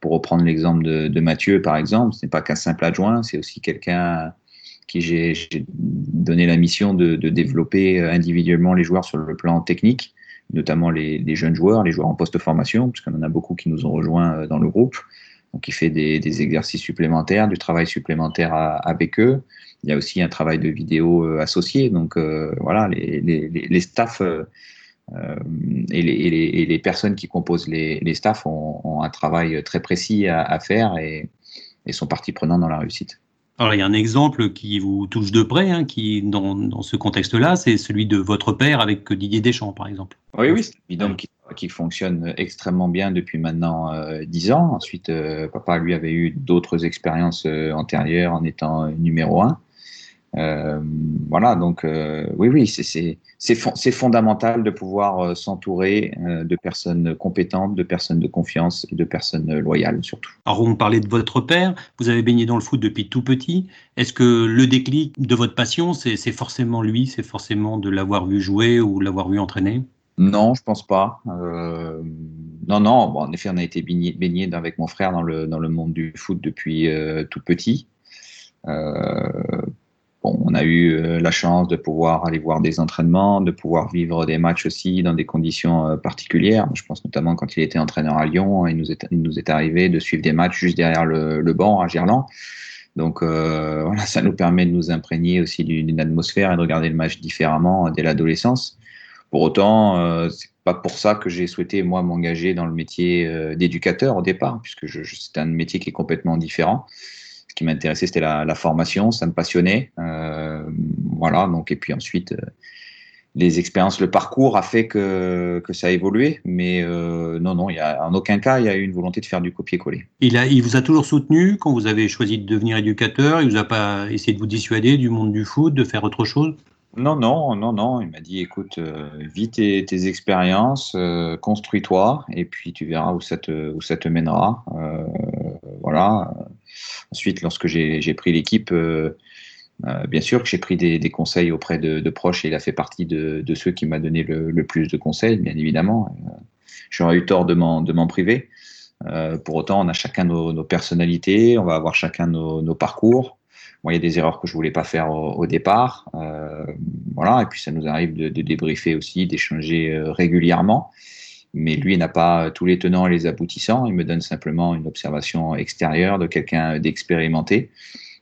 Pour reprendre l'exemple de, Mathieu, par exemple, ce n'est pas qu'un simple adjoint, c'est aussi quelqu'un qui j'ai donné la mission de, développer individuellement les joueurs sur le plan technique notamment les, jeunes joueurs, les joueurs en post-formation, puisqu'on en a beaucoup qui nous ont rejoints euh, dans le groupe. Donc, il fait des, des exercices supplémentaires, du travail supplémentaire à, avec eux. Il y a aussi un travail de vidéo euh, associé. Donc, euh, voilà, les, les, les staffs euh, et, les, et, les, personnes qui composent les, les staffs ont, ont, un travail très précis à, à faire et, et sont partie prenante dans la réussite. Alors, il y a un exemple qui vous touche de près, hein, qui dans, dans ce contexte-là, c'est celui de votre père avec Didier Deschamps, par exemple. Oui, oui, c'est évident qui, qui, fonctionne extrêmement bien depuis maintenant euh, dix ans. Ensuite, euh, papa, lui, avait eu d'autres expériences euh, antérieures en étant numéro un. Euh, voilà, donc euh, oui, oui, c'est fondamental de pouvoir euh, s'entourer de personnes compétentes, de personnes de confiance et de personnes loyales surtout. Alors, on parlait de votre père, vous avez baigné dans le foot depuis tout petit. Est-ce que le déclic de votre passion, c'est forcément lui, c'est forcément de l'avoir vu jouer ou l'avoir vu entraîner? Non, je pense pas. Euh, non, non. Bon, en effet, on a été baigné, avec mon frère dans le, dans le monde du foot depuis euh, tout petit. Euh, on a eu la chance de pouvoir aller voir des entraînements, de pouvoir vivre des matchs aussi dans des conditions particulières. Je pense notamment quand il était entraîneur à Lyon, il nous est, il nous est arrivé de suivre des matchs juste derrière le, le banc à Gerland. Donc voilà, ça nous permet de nous imprégner aussi d'une atmosphère et de regarder le match différemment dès l'adolescence. Pour autant, euh, c'est pas pour ça que j'ai souhaité moi m'engager dans le métier euh, d'éducateur au départ, puisque je, c'est un métier qui est complètement différent qui m'intéressait, c'était la, formation, ça me passionnait. Euh, voilà, donc, et puis ensuite, les expériences, le parcours a fait que, ça a évolué, mais non, non, y a, en aucun cas, il y a eu une volonté de faire du copier-coller. Il, a, vous a toujours soutenu quand vous avez choisi de devenir éducateur? Il vous a pas essayé de vous dissuader du monde du foot, de faire autre chose? Non, non, non, non. Il m'a dit, écoute, euh, vis tes, tes expériences, euh, construis-toi, et puis tu verras où ça te, où ça te mènera. Euh, voilà. Ensuite, lorsque j'ai pris l'équipe, euh, euh, bien sûr que j'ai pris des, des, conseils auprès de, de, proches, et il a fait partie de, de ceux qui m'a donné le, le, plus de conseils, bien évidemment. J'aurais eu tort de m'en priver. pour autant, on a chacun nos, nos, personnalités, on va avoir chacun nos, nos parcours. Moi, il y a des erreurs que je voulais pas faire au, départ. Euh, voilà, et puis ça nous arrive de, débriefer aussi, d'échanger euh, régulièrement. Mais lui n'a pas tous les tenants et les aboutissants. Il me donne simplement une observation extérieure de quelqu'un d'expérimenté.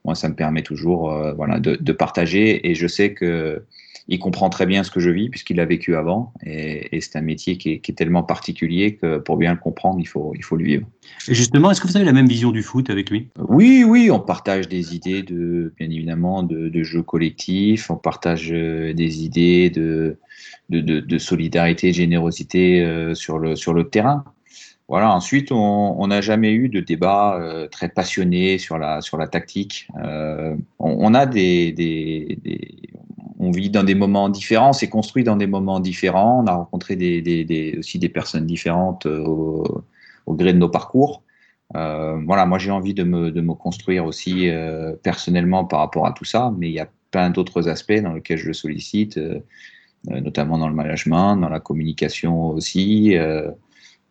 Moi, ça me permet toujours euh, voilà, de, partager. Et je sais que il comprend très bien ce que je vis puisqu'il l'a vécu avant. Et, et c'est un métier qui est, qui est, tellement particulier que pour bien le comprendre, il faut, il faut le vivre. Et justement, est-ce que vous avez la même vision du foot avec lui? Oui, oui, on partage des idées de, bien évidemment, de, de jeux collectifs. On partage euh, des idées de, de, de, de solidarité, de générosité euh, sur le, sur le terrain. Voilà. Ensuite, on n'a jamais eu de débat euh, très passionné sur la sur la tactique. Euh, on, on, a des, des, des, on vit dans des moments différents, c'est construit dans des moments différents. On a rencontré aussi des personnes différentes euh, au, gré de nos parcours. Euh, voilà, moi j'ai envie de me, construire aussi euh, personnellement par rapport à tout ça, mais il y a plein d'autres aspects dans lesquels je le sollicite, notamment dans le management, dans la communication aussi.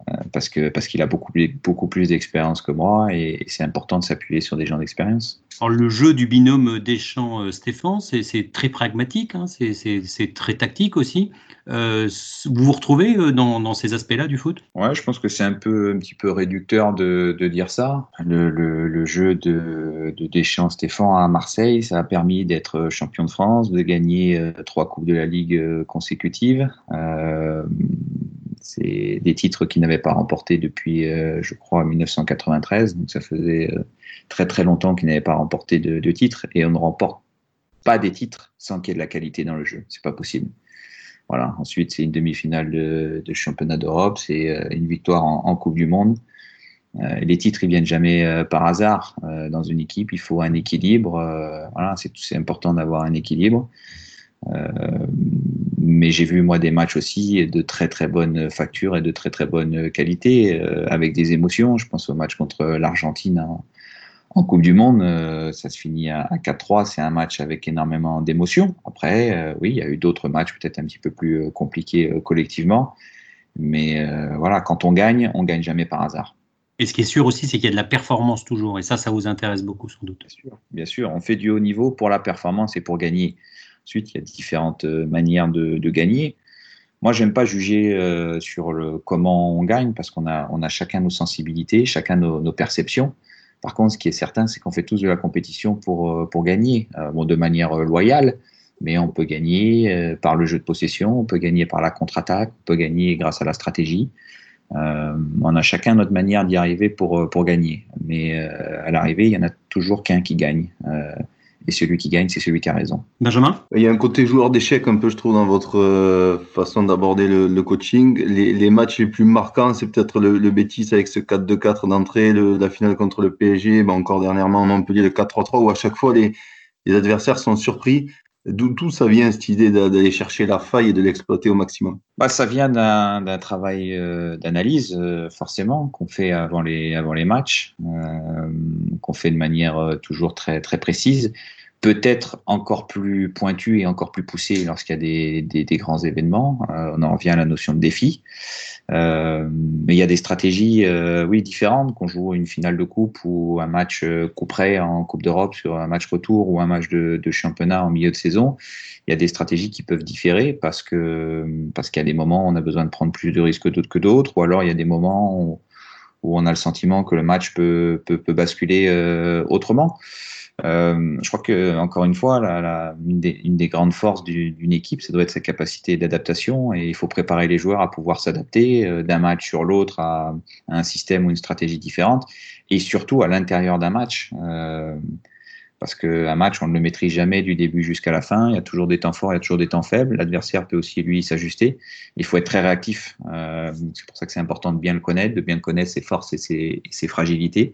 Euh, parce que parce qu'il a beaucoup beaucoup plus d'expérience que moi et, c'est important de s'appuyer sur des gens d'expérience. Alors le jeu du binôme Deschamps-Stéphane, c'est très pragmatique, hein, c'est très tactique aussi. Euh, vous vous retrouvez euh, dans, dans ces aspects-là du foot? Ouais, je pense que c'est un peu un petit peu réducteur de, de dire ça. Le, le, le, jeu de, de Deschamps-Stéphane à Marseille, ça a permis d'être champion de France, de gagner trois coupes de la Ligue consécutives. Euh, c'est des titres qu'il n'avait pas remportés depuis, euh, je crois, 1993. Donc ça faisait euh, très très longtemps qu'il n'avait pas remporté de, titres. Et on ne remporte pas des titres sans qu'il y ait de la qualité dans le jeu. C'est pas possible. Voilà. Ensuite, c'est une demi-finale de, championnat d'Europe, c'est euh, une victoire en, Coupe du Monde. Les titres, ils viennent jamais par hasard dans une équipe. Il faut un équilibre. voilà, c'est important d'avoir un équilibre. Mais j'ai vu moi des matchs aussi de très très bonne facture et de très très bonne qualité, avec des émotions. Je pense au match contre l'Argentine en Coupe du Monde, euh, ça se finit à, 4-3. C'est un match avec énormément d'émotions. Après, euh, oui, il y a eu d'autres matchs peut-être un petit peu plus euh, compliqués collectivement. Mais voilà, quand on gagne, on gagne jamais par hasard. Et ce qui est sûr aussi, c'est qu'il y a de la performance toujours. Et ça, ça vous intéresse beaucoup sans doute. Bien sûr, bien sûr. On fait du haut niveau pour la performance et pour gagner. Ensuite, il y a différentes manières de, gagner. Moi, j'aime pas juger sur le comment on gagne parce qu'on a, chacun nos sensibilités, chacun nos perceptions. Par contre, ce qui est certain, c'est qu'on fait tous de la compétition pour, euh, gagner, euh, bon, de manière euh, loyale, mais on peut gagner par le jeu de possession, on peut gagner par la contre-attaque, on peut gagner grâce à la stratégie. on a chacun notre manière d'y arriver pour, pour gagner. Mais à l'arrivée, il y en a toujours qu'un qui gagne et celui qui gagne, c'est celui qui a raison. Benjamin? Il y a un côté joueur d'échecs un peu, je trouve, dans votre euh, façon d'aborder le, coaching. Les, matchs les plus marquants, c'est peut-être le, le Bétis avec ce 4-2-4 d'entrée, la finale contre le PSG, ben encore dernièrement Montpellier le 4-3-3, où à chaque fois les, les adversaires sont surpris. D'où ça vient cette idée d'aller chercher la faille et de l'exploiter au maximum? Bah, Ça vient d'un travail euh, d'analyse, euh, forcément, qu'on fait avant les, avant les matchs, euh, qu'on fait de manière toujours très, très précise, peut-être encore plus pointue et encore plus poussée lorsqu'il y a des, des, des, grands événements. on en revient à la notion de défi. Euh, mais il y a des stratégies, euh, oui, différentes qu'on joue une finale de coupe ou un match euh, coup près en Coupe d'Europe sur un match retour ou un match de, de, championnat en milieu de saison. Il y a des stratégies qui peuvent différer parce que parce qu'il y a des moments où on a besoin de prendre plus de risques d'autres que d'autres, ou alors il y a des moments où, où, on a le sentiment que le match peut peut, peut basculer autrement. Euh, je crois que encore une fois, la, la, une, des, une, des, grandes forces d'une équipe, ça doit être sa capacité d'adaptation et il faut préparer les joueurs à pouvoir s'adapter euh, d'un match sur l'autre à, à, un système ou une stratégie différente et surtout à l'intérieur d'un match. Euh, parce qu'un match, on ne le maîtrise jamais du début jusqu'à la fin. Il y a toujours des temps forts, il y a toujours des temps faibles. L'adversaire peut aussi, lui, s'ajuster. Il faut être très réactif. Euh, c'est pour ça que c'est important de bien le connaître, de bien connaître ses forces et ses, et ses fragilités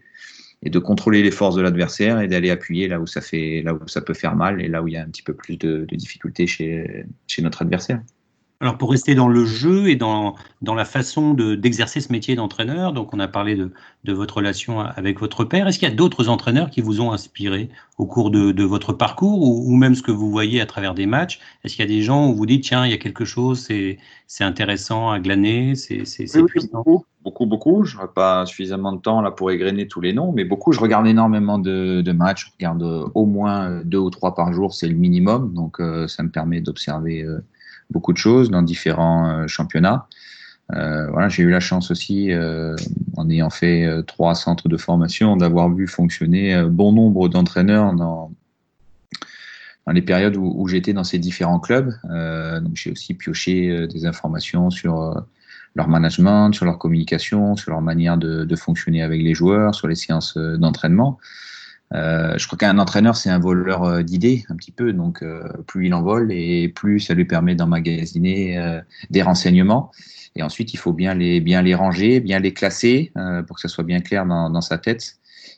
et de contrôler les forces de l'adversaire et d'aller appuyer là où ça fait, là où ça peut faire mal et là où il y a un petit peu plus de, de difficultés chez, chez notre adversaire. Alors pour rester dans le jeu et dans, dans la façon d'exercer ce métier d'entraîneur, donc on a parlé de, de, votre relation avec votre père, est-ce qu'il y a d'autres entraîneurs qui vous ont inspiré au cours de, de votre parcours ou, ou, même ce que vous voyez à travers des matchs? Est-ce qu'il y a des gens où vous dites tiens il y a quelque chose, c'est intéressant à glaner, c'est oui, beaucoup, beaucoup, beaucoup. Je n'aurai pas suffisamment de temps là pour égrener tous les noms, mais beaucoup. Je regarde énormément de, de matchs. Je regarde au moins deux ou trois par jour, c'est le minimum, donc euh, ça me permet d'observer. Euh, beaucoup de choses dans différents euh, championnats. Euh, voilà, j'ai eu la chance aussi, euh, en ayant fait trois centres de formation, d'avoir vu fonctionner bon nombre d'entraîneurs dans, dans les périodes où, j'étais dans ces différents clubs. Donc j'ai aussi pioché des informations sur leur management, sur leur communication, sur leur manière de fonctionner avec les joueurs, sur les séances d'entraînement. Euh, je crois qu'un entraîneur, c'est un voleur euh, d'idées, un petit peu. Donc, euh, plus il en vole et plus ça lui permet d'emmagasiner des renseignements. Et ensuite, il faut bien les, bien les ranger, bien les classer pour que ça soit bien clair dans, sa tête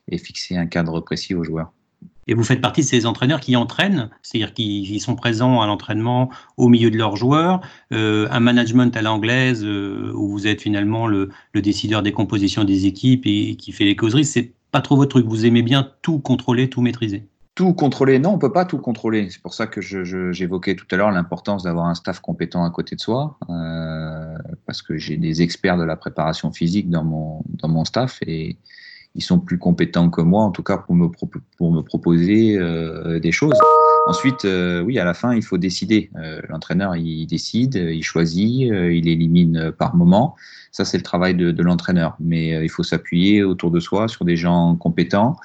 et fixer un cadre précis aux joueurs. Et vous faites partie de ces entraîneurs qui entraînent, c'est-à-dire qui, sont présents à l'entraînement au milieu de leurs joueurs, un management à l'anglaise où vous êtes finalement le, le, décideur des compositions des équipes et qui fait les causeries. C'est pas trop votre truc. Vous aimez bien tout contrôler, tout maîtriser. Tout contrôler, non, on peut pas tout contrôler. C'est pour ça que j'évoquais tout à l'heure l'importance d'avoir un staff compétent à côté de soi, euh, parce que j'ai des experts de la préparation physique dans mon dans mon staff et ils sont plus compétents que moi, en tout cas pour me pour me proposer euh, des choses. Ensuite, euh, oui, à la fin, il faut décider. Euh, l'entraîneur, il décide, il choisit, euh, il élimine par moment. Ça, c'est le travail de, de l'entraîneur. Mais il faut s'appuyer autour de soi sur des gens compétents.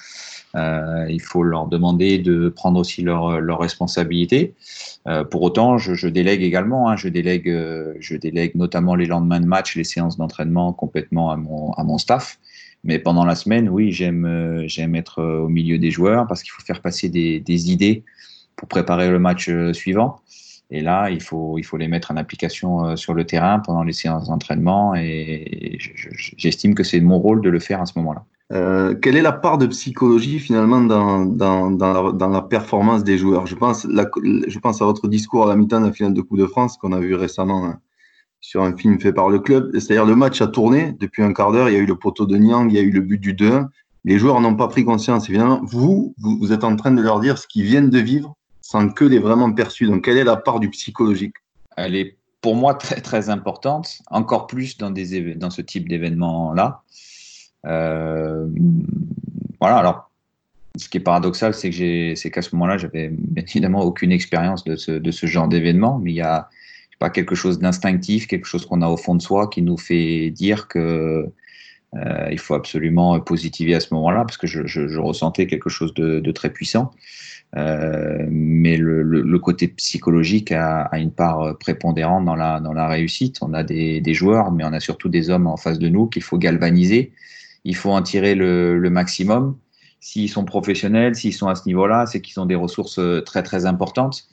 il faut leur demander de prendre aussi leurs leur responsabilités. pour autant, je, je délègue également. Hein, je délègue, je délègue notamment les lendemains de match, les séances d'entraînement complètement à mon, à mon staff. Mais pendant la semaine, oui, j'aime j'aime être au milieu des joueurs parce qu'il faut faire passer des, des idées pour préparer le match suivant. Et là, il faut, il faut les mettre en application sur le terrain pendant les séances d'entraînement. Et j'estime que c'est mon rôle de le faire à ce moment-là. Euh, quelle est la part de psychologie finalement dans, dans, dans, la, performance des joueurs? Je pense, je pense à votre discours à la mi-temps de la finale de Coupe de France qu'on a vu récemment hein, sur un film fait par le club. C'est-à-dire le match a tourné depuis un quart d'heure, il y a eu le poteau de Niang, il y a eu le but du 2 Les joueurs n'ont pas pris conscience. Évidemment, vous, vous, vous, êtes en train de leur dire ce qu'ils viennent de vivre sans que les vraiment perçus. Donc quelle est la part du psychologique? Elle est pour moi très très importante, encore plus dans, ce type d'événement-là. Euh, voilà, alors, ce qui est paradoxal, c'est qu'à ce moment-là, j'avais bien évidemment aucune expérience de ce, de ce genre d'événement, mais il y a pas quelque chose d'instinctif, quelque chose qu'on a au fond de soi qui nous fait dire que euh, il faut absolument positiver à ce moment-là, parce que je, je, je, ressentais quelque chose de, de très puissant. Euh, mais le, le, le, côté psychologique a, a, une part prépondérante dans la, dans la réussite. On a des, des joueurs, mais on a surtout des hommes en face de nous qu'il faut galvaniser il faut en tirer le, maximum. S'ils sont professionnels, s'ils sont à ce niveau-là, c'est qu'ils ont des ressources euh, très très importantes.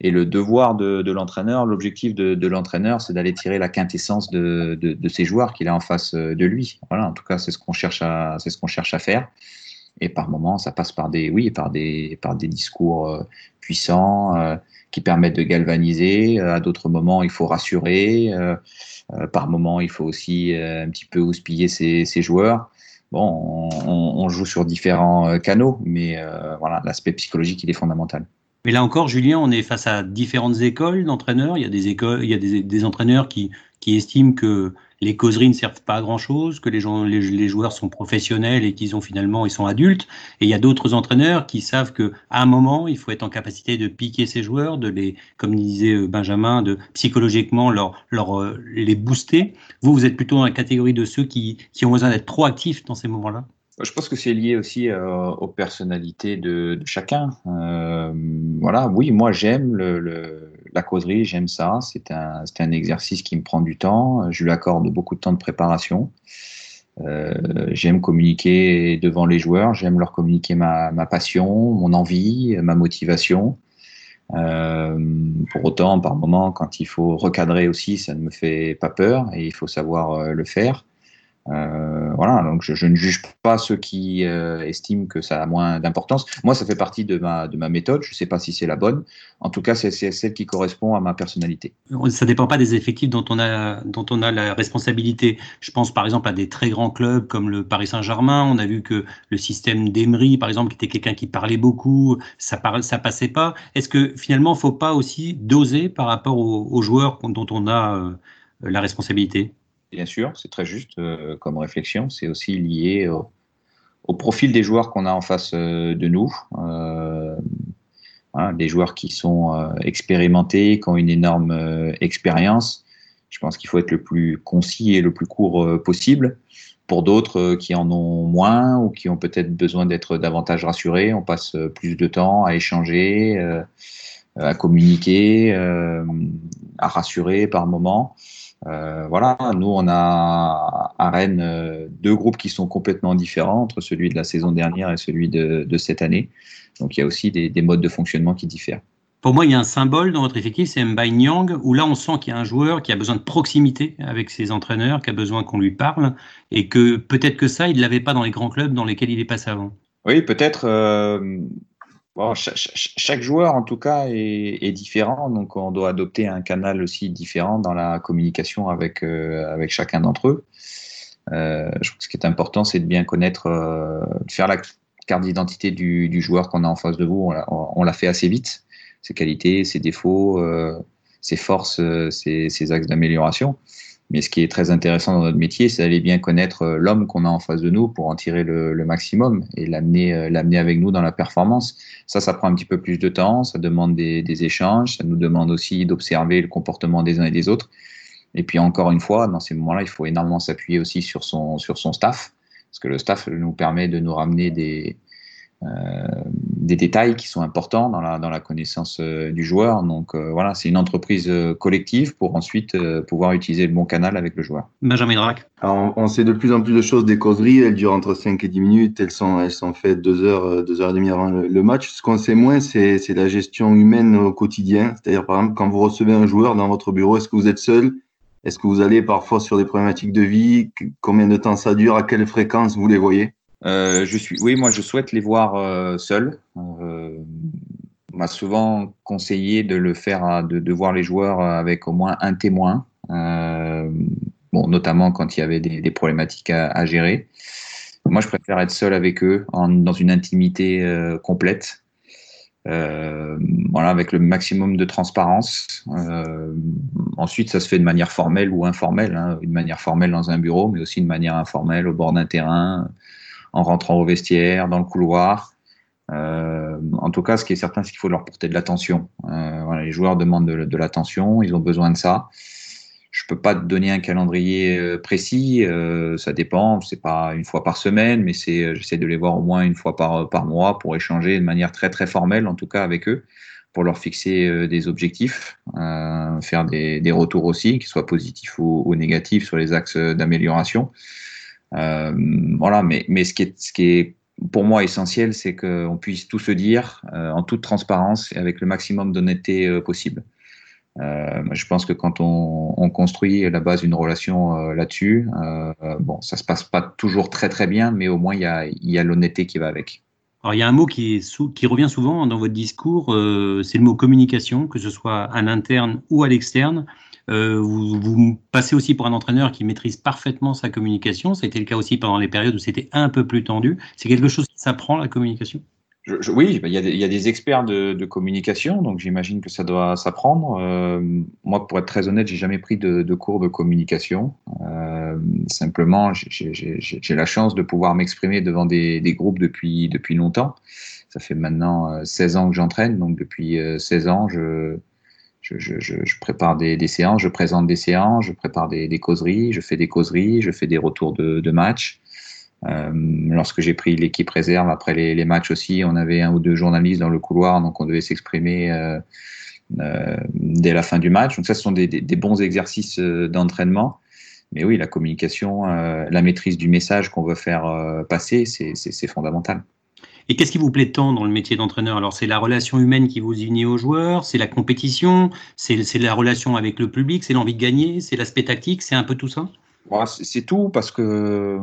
Et le devoir de, l'entraîneur, l'objectif de, l'entraîneur, c'est d'aller tirer la quintessence de, ces joueurs qu'il a en face euh, de lui. Voilà, en tout cas, c'est ce qu'on cherche à, faire. Et par moments, ça passe par des, oui, par des, par des discours euh, puissants qui permettent de galvaniser. À d'autres moments, il faut rassurer. par moments, il faut aussi un petit peu houspiller ses, ses joueurs bon, on, joue sur différents euh, canaux, mais euh, voilà, l'aspect psychologique, il est fondamental. Mais là encore, Julien, on est face à différentes écoles d'entraîneurs. Il y a des écoles, il y a des, des entraîneurs qui, qui estiment que les causeries ne servent pas à grand chose, que les, gens, les, joueurs sont professionnels et qu'ils ont finalement, ils sont adultes. Et il y a d'autres entraîneurs qui savent que à un moment, il faut être en capacité de piquer ces joueurs, de les, comme disait euh, Benjamin, de psychologiquement leur, leur, euh, les booster. Vous, vous êtes plutôt dans la catégorie de ceux qui, qui ont besoin d'être proactifs dans ces moments-là? Je pense que c'est lié aussi euh, aux personnalités de, chacun. Euh, voilà, oui, moi j'aime la causerie, j'aime ça. C'est un, exercice qui me prend du temps. Je lui accorde beaucoup de temps de préparation. Euh, j'aime communiquer devant les joueurs, j'aime leur communiquer ma, passion, mon envie, ma motivation. Pour autant, par moment, quand il faut recadrer aussi, ça ne me fait pas peur et il faut savoir le faire. Euh, voilà, donc je, ne juge pas ceux qui euh, estiment que ça a moins d'importance. Moi, ça fait partie de ma, de ma méthode. Je ne sais pas si c'est la bonne. En tout cas, c'est celle qui correspond à ma personnalité. Ça ne dépend pas des effectifs dont on, a, dont on a la responsabilité. Je pense par exemple à des très grands clubs comme le Paris Saint-Germain. On a vu que le système d'Emery, par exemple, qui était quelqu'un qui parlait beaucoup, ça ne ça passait pas. Est-ce que finalement, il ne faut pas aussi doser par rapport aux, joueurs dont on a euh, la responsabilité? Bien sûr, c'est très juste euh, comme réflexion. C'est aussi lié au, profil des joueurs qu'on a en face euh, de nous. Euh, hein, des joueurs qui sont expérimentés, qui ont une énorme expérience. Je pense qu'il faut être le plus concis et le plus court possible. Pour d'autres qui en ont moins ou qui ont peut-être besoin d'être davantage rassurés, on passe plus de temps à échanger, à communiquer, à rassurer par moment. Euh, voilà, nous on a à Rennes euh, deux groupes qui sont complètement différents entre celui de la saison dernière et celui de, de cette année. Donc il y a aussi des, des, modes de fonctionnement qui diffèrent. Pour moi, il y a un symbole dans votre effectif, c'est Mbaye Nyang, où là on sent qu'il y a un joueur qui a besoin de proximité avec ses entraîneurs, qui a besoin qu'on lui parle, et que peut-être que ça, il ne l'avait pas dans les grands clubs dans lesquels il est passé avant. Oui, peut-être. Euh, Bon, chaque, joueur, en tout cas, est, est, différent, donc on doit adopter un canal aussi différent dans la communication avec, euh, avec chacun d'entre eux. Euh, je pense que ce qui est important, c'est de bien connaître, euh, de faire la carte d'identité du, du, joueur qu'on a en face de vous. On l'a fait assez vite, ses qualités, ses défauts, euh, ses forces, euh, ses, ses axes d'amélioration. Mais ce qui est très intéressant dans notre métier, c'est d'aller bien connaître euh, l'homme qu'on a en face de nous pour en tirer le, maximum et l'amener, euh, l'amener avec nous dans la performance. Ça, ça prend un petit peu plus de temps, ça demande des, des échanges, ça nous demande aussi d'observer le comportement des uns et des autres. Et puis encore une fois, dans ces moments-là, il faut énormément s'appuyer aussi sur son, sur son staff, parce que le staff nous permet de nous ramener des, des détails qui sont importants dans la, dans la connaissance du joueur. Donc voilà, c'est une entreprise collective pour ensuite pouvoir utiliser le bon canal avec le joueur. Benjamin Drac. Alors, on, sait de plus en plus de choses des causeries. Elles durent entre 5 et 10 minutes. Elles sont, elles sont faites 2 heures, 2 heures et demie avant le, le match. Ce qu'on sait moins, c'est la gestion humaine au quotidien. C'est-à-dire, par exemple, quand vous recevez un joueur dans votre bureau, est-ce que vous êtes seul? Est-ce que vous allez parfois sur des problématiques de vie? Combien de temps ça dure? À quelle fréquence? Vous les voyez? Euh, je suis, oui, moi je souhaite les voir euh, seuls. Euh, on m'a souvent conseillé de le faire, de, de, voir les joueurs avec au moins un témoin, euh, bon, notamment quand il y avait des, des problématiques à, à, gérer. Moi, je préfère être seul avec eux, en, dans une intimité euh, complète. Euh, voilà, avec le maximum de transparence. Ensuite, ça se fait de manière formelle ou informelle, hein, une manière formelle dans un bureau, mais aussi de manière informelle au bord d'un terrain, en rentrant au vestiaire, dans le couloir. Euh, en tout cas, ce qui est certain, c'est qu'il faut leur porter de l'attention. Euh, les joueurs demandent de, l'attention, ils ont besoin de ça. Je peux pas te donner un calendrier euh, précis, ça dépend. C'est pas une fois par semaine, mais j'essaie de les voir au moins une fois par mois pour échanger de manière très très formelle, en tout cas avec eux, pour leur fixer des objectifs, faire des, retours aussi, qu'ils soient positifs ou, négatifs sur les axes d'amélioration. Euh, voilà, mais ce qui est pour moi essentiel, c'est qu'on puisse tout se dire euh, en toute transparence et avec le maximum d'honnêteté possible. Euh, je pense que quand on, on, construit la base d'une relation là-dessus, euh, bon, ça se passe pas toujours très très bien, mais au moins il y a, l'honnêteté qui va avec. Alors il y a un mot qui, qui revient souvent dans votre discours, c'est le mot communication, que ce soit à l'interne ou à l'externe. Euh, vous, passez aussi pour un entraîneur qui maîtrise parfaitement sa communication. Ça a été le cas aussi pendant les périodes où c'était un peu plus tendu. C'est quelque chose qui s'apprend la communication? Oui, il y, a des, il y, a des, experts de, communication, donc j'imagine que ça doit s'apprendre. Euh, moi, pour être très honnête, j'ai jamais pris de, cours de communication. Euh, simplement, j'ai la chance de pouvoir m'exprimer devant des, des, groupes depuis, depuis longtemps. Ça fait maintenant 16 euh, ans que j'entraîne, donc depuis 16 euh, ans, je, je, prépare des, séances, je présente des séances, je prépare des, causeries, je fais des causeries, je fais des retours de, de matchs. Euh, lorsque j'ai pris l'équipe réserve après les, matchs aussi, on avait un ou deux journalistes dans le couloir, donc on devait s'exprimer euh, euh, dès la fin du match. Donc ça, ce sont des, bons exercices d'entraînement. Mais oui, la communication, la maîtrise du message qu'on veut faire passer, c'est fondamental. Et qu'est-ce qui vous plaît tant dans le métier d'entraîneur? Alors, c'est la relation humaine qui vous unit aux joueurs, c'est la compétition, c'est la relation avec le public, c'est l'envie de gagner, c'est l'aspect tactique, c'est un peu tout ça? C'est tout parce que euh,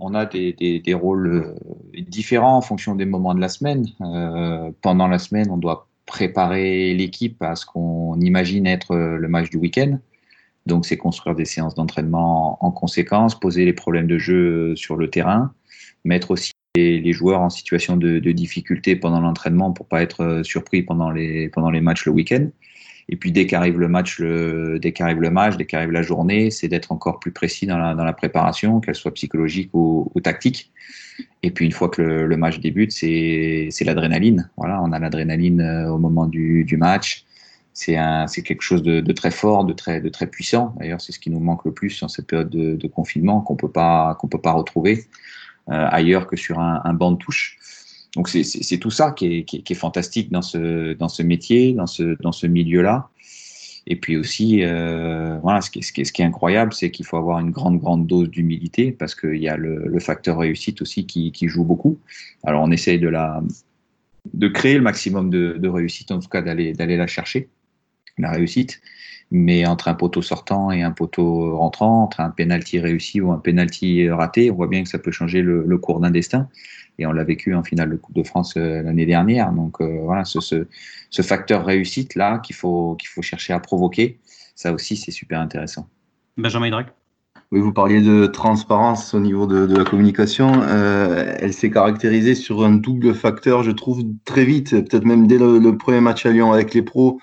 on a des, des, rôles euh, différents en fonction des moments de la semaine. Euh, pendant la semaine, on doit préparer l'équipe à ce qu'on imagine être le match du week-end. Donc, c'est construire des séances d'entraînement en conséquence, poser les problèmes de jeu sur le terrain, mettre aussi les, les joueurs en situation de, difficulté pendant l'entraînement pour pas être surpris pendant les, pendant les matchs le week-end. Et puis dès qu'arrive le match, dès qu'arrive le match, dès qu'arrive la journée, c'est d'être encore plus précis dans la, dans la préparation, qu'elle soit psychologique ou, tactique. Et puis une fois que le, match débute, c'est, l'adrénaline. Voilà, on a l'adrénaline euh, au moment du, match. C'est, quelque chose de, très fort, de très, de très puissant. D'ailleurs, c'est ce qui nous manque le plus en cette période de, de confinement, qu'on peut pas, qu'on peut pas retrouver euh, ailleurs que sur un, banc de touche. Donc c'est tout ça qui est, fantastique dans ce, métier, dans ce, milieu-là. Et puis aussi, euh, voilà, ce qui, est, incroyable, c'est qu'il faut avoir une grande, grande dose d'humilité parce qu'il y a le, facteur réussite aussi qui, joue beaucoup. Alors on essaye de, créer le maximum de réussite, en tout cas d'aller la chercher, la réussite. Mais entre un poteau sortant et un poteau rentrant, entre un penalty réussi ou un penalty raté, on voit bien que ça peut changer le, le cours d'un destin et on l'a vécu en finale de Coupe de France euh, l'année dernière. Donc euh, voilà, ce, ce, ce, facteur réussite là qu'il faut qu'il faut chercher à provoquer, ça aussi c'est super intéressant. Benjamin Hydrac. Oui, vous parliez de transparence au niveau de, de la communication. Euh, elle s'est caractérisée sur un double facteur, je trouve, très vite, peut-être même dès le, le, premier match à Lyon avec les pros,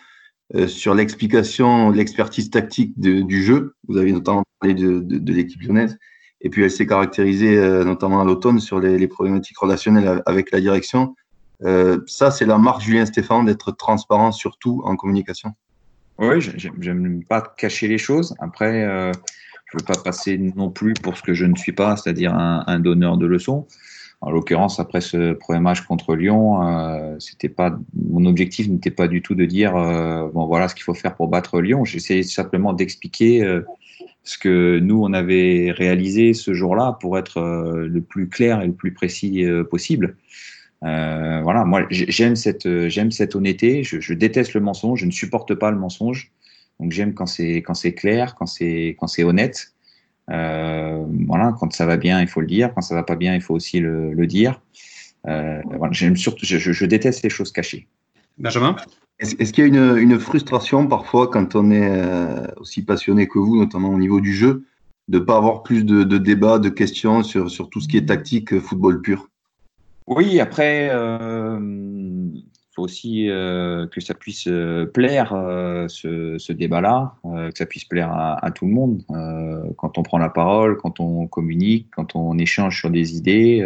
sur l'explication, l'expertise tactique du jeu. Vous avez notamment parlé de, de, l'équipe lyonnaise. Et puis elle s'est caractérisée euh, notamment à l'automne sur les, problématiques relationnelles avec la direction. Euh, ça, c'est la marque Julien Stéphane d'être transparent surtout en communication. Oui, j'aime pas cacher les choses. Après, euh, je veux pas passer non plus pour ce que je ne suis pas, c'est-à-dire un, donneur de leçons. En l'occurrence, après ce premier match contre Lyon, euh, c'était pas mon objectif n'était pas du tout de dire euh, bon voilà ce qu'il faut faire pour battre Lyon. J'essayais simplement d'expliquer euh, ce que nous on avait réalisé ce jour-là pour être le plus clair et le plus précis possible. voilà, moi j'aime cette j'aime cette honnêteté. Je, je, déteste le mensonge. Je ne supporte pas le mensonge. Donc j'aime quand c'est quand c'est clair, quand c'est quand c'est honnête. Euh, voilà, quand ça va bien, il faut le dire. Quand ça va pas bien, il faut aussi le, le dire. Euh, voilà, j'aime surtout, je, je, déteste les choses cachées. Benjamin? Est-ce est qu'il y a une, une, frustration parfois quand on est euh, aussi passionné que vous, notamment au niveau du jeu, de ne pas avoir plus de, de, débats, de questions sur, sur tout ce qui est tactique, football pur? Oui, après, euh, faut aussi euh, que ça puisse euh, plaire euh, ce, débat-là, que ça puisse plaire à, tout le monde. Quand on prend la parole, quand on communique, quand on échange sur des idées,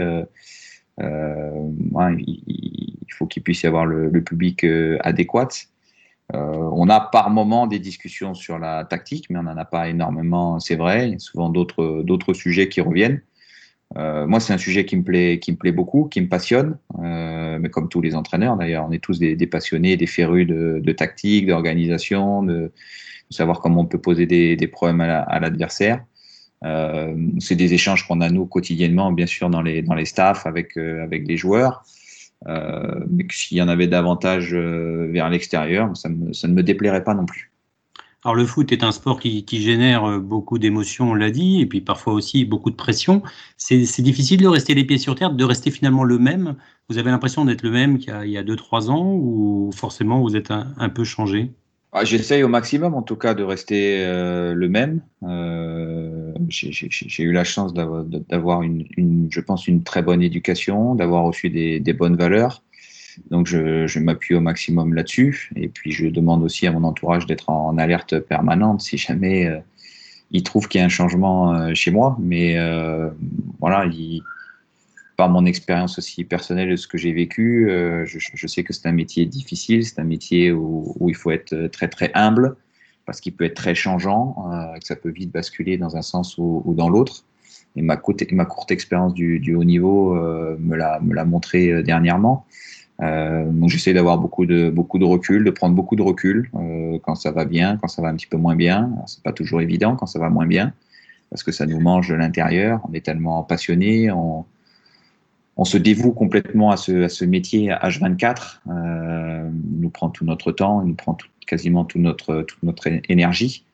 il, il, faut qu'il puisse y avoir le, le public adéquat. on a par moment des discussions sur la tactique, mais on n'en a pas énormément, c'est vrai. Il y a souvent d'autres sujets qui reviennent. Euh, moi, c'est un sujet qui me plaît, qui me plaît beaucoup, qui me passionne. Euh, mais comme tous les entraîneurs, d'ailleurs, on est tous des, des passionnés, des férus de, de tactique, d'organisation, de, de, savoir comment on peut poser des, des problèmes à l'adversaire. Euh, c'est des échanges qu'on a nous quotidiennement, bien sûr, dans les dans les staffs avec euh, avec les joueurs. Euh, mais s'il y en avait davantage euh, vers l'extérieur, ça, ça ne me déplairait pas non plus. Alors le foot est un sport qui, génère euh, beaucoup d'émotions, on l'a dit, et puis parfois aussi beaucoup de pression. C'est difficile de rester les pieds sur terre, de rester finalement le même. Vous avez l'impression d'être le même qu'il y a 2-3 ans ou forcément vous êtes un, peu changé? Ah, J'essaye au maximum en tout cas de rester euh, le même. Euh, J'ai eu la chance d'avoir une, je pense, une très bonne éducation, d'avoir reçu des bonnes valeurs. Donc je, m'appuie au maximum là-dessus. Et puis je demande aussi à mon entourage d'être en alerte permanente si jamais euh, il trouve qu'il y a un changement euh, chez moi. Mais euh, voilà, il, par mon expérience aussi personnelle de ce que j'ai vécu, euh, je, sais que c'est un métier difficile, c'est un métier où, il faut être très très humble parce qu'il peut être très changeant, que ça peut vite basculer dans un sens ou, dans l'autre. Et ma courte, expérience du, haut niveau me l'a montré dernièrement. Euh, donc j'essaie d'avoir beaucoup de beaucoup de recul, de prendre beaucoup de recul euh, quand ça va bien, quand ça va un petit peu moins bien. C'est pas toujours évident quand ça va moins bien parce que ça nous mange de l'intérieur. On est tellement passionné, on, se dévoue complètement à ce, à ce métier H24. Euh, il nous prend tout notre temps, il nous prend quasiment tout notre, toute notre énergie.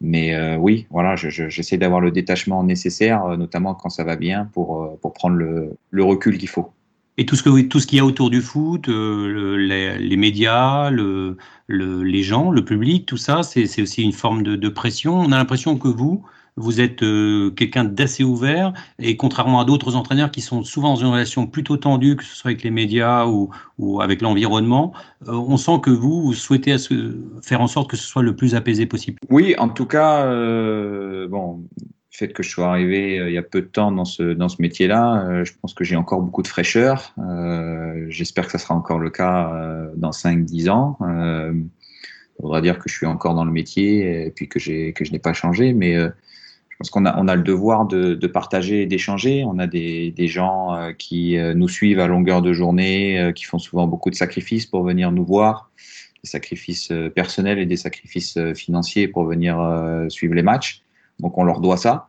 Mais euh, oui, voilà, j'essaie je, je, d'avoir le détachement nécessaire, notamment quand ça va bien, pour, pour prendre le recul qu'il faut. Et tout ce que tout ce qu'il y a autour du foot, euh, les, les, médias, le, le, les gens, le public, tout ça, c'est aussi une forme de, de pression. On a l'impression que vous, vous êtes euh, quelqu'un d'assez ouvert et contrairement à d'autres entraîneurs qui sont souvent dans une relation plutôt tendue, que ce soit avec les médias ou, ou avec l'environnement, euh, on sent que vous, vous souhaitez faire en sorte que ce soit le plus apaisé possible. Oui, en tout cas, euh, bon, fait que je sois arrivé euh, il y a peu de temps dans ce, dans ce métier-là, euh, je pense que j'ai encore beaucoup de fraîcheur. Euh, J'espère que ça sera encore le cas euh, dans 5-10 ans. Euh, ça voudra dire que je suis encore dans le métier et puis que, que je n'ai pas changé. Mais euh, je pense qu'on a, on a le devoir de, de partager et d'échanger. On a des, des gens qui nous suivent à longueur de journée, qui font souvent beaucoup de sacrifices pour venir nous voir, des sacrifices personnels et des sacrifices financiers pour venir suivre les matchs. Donc on leur doit ça.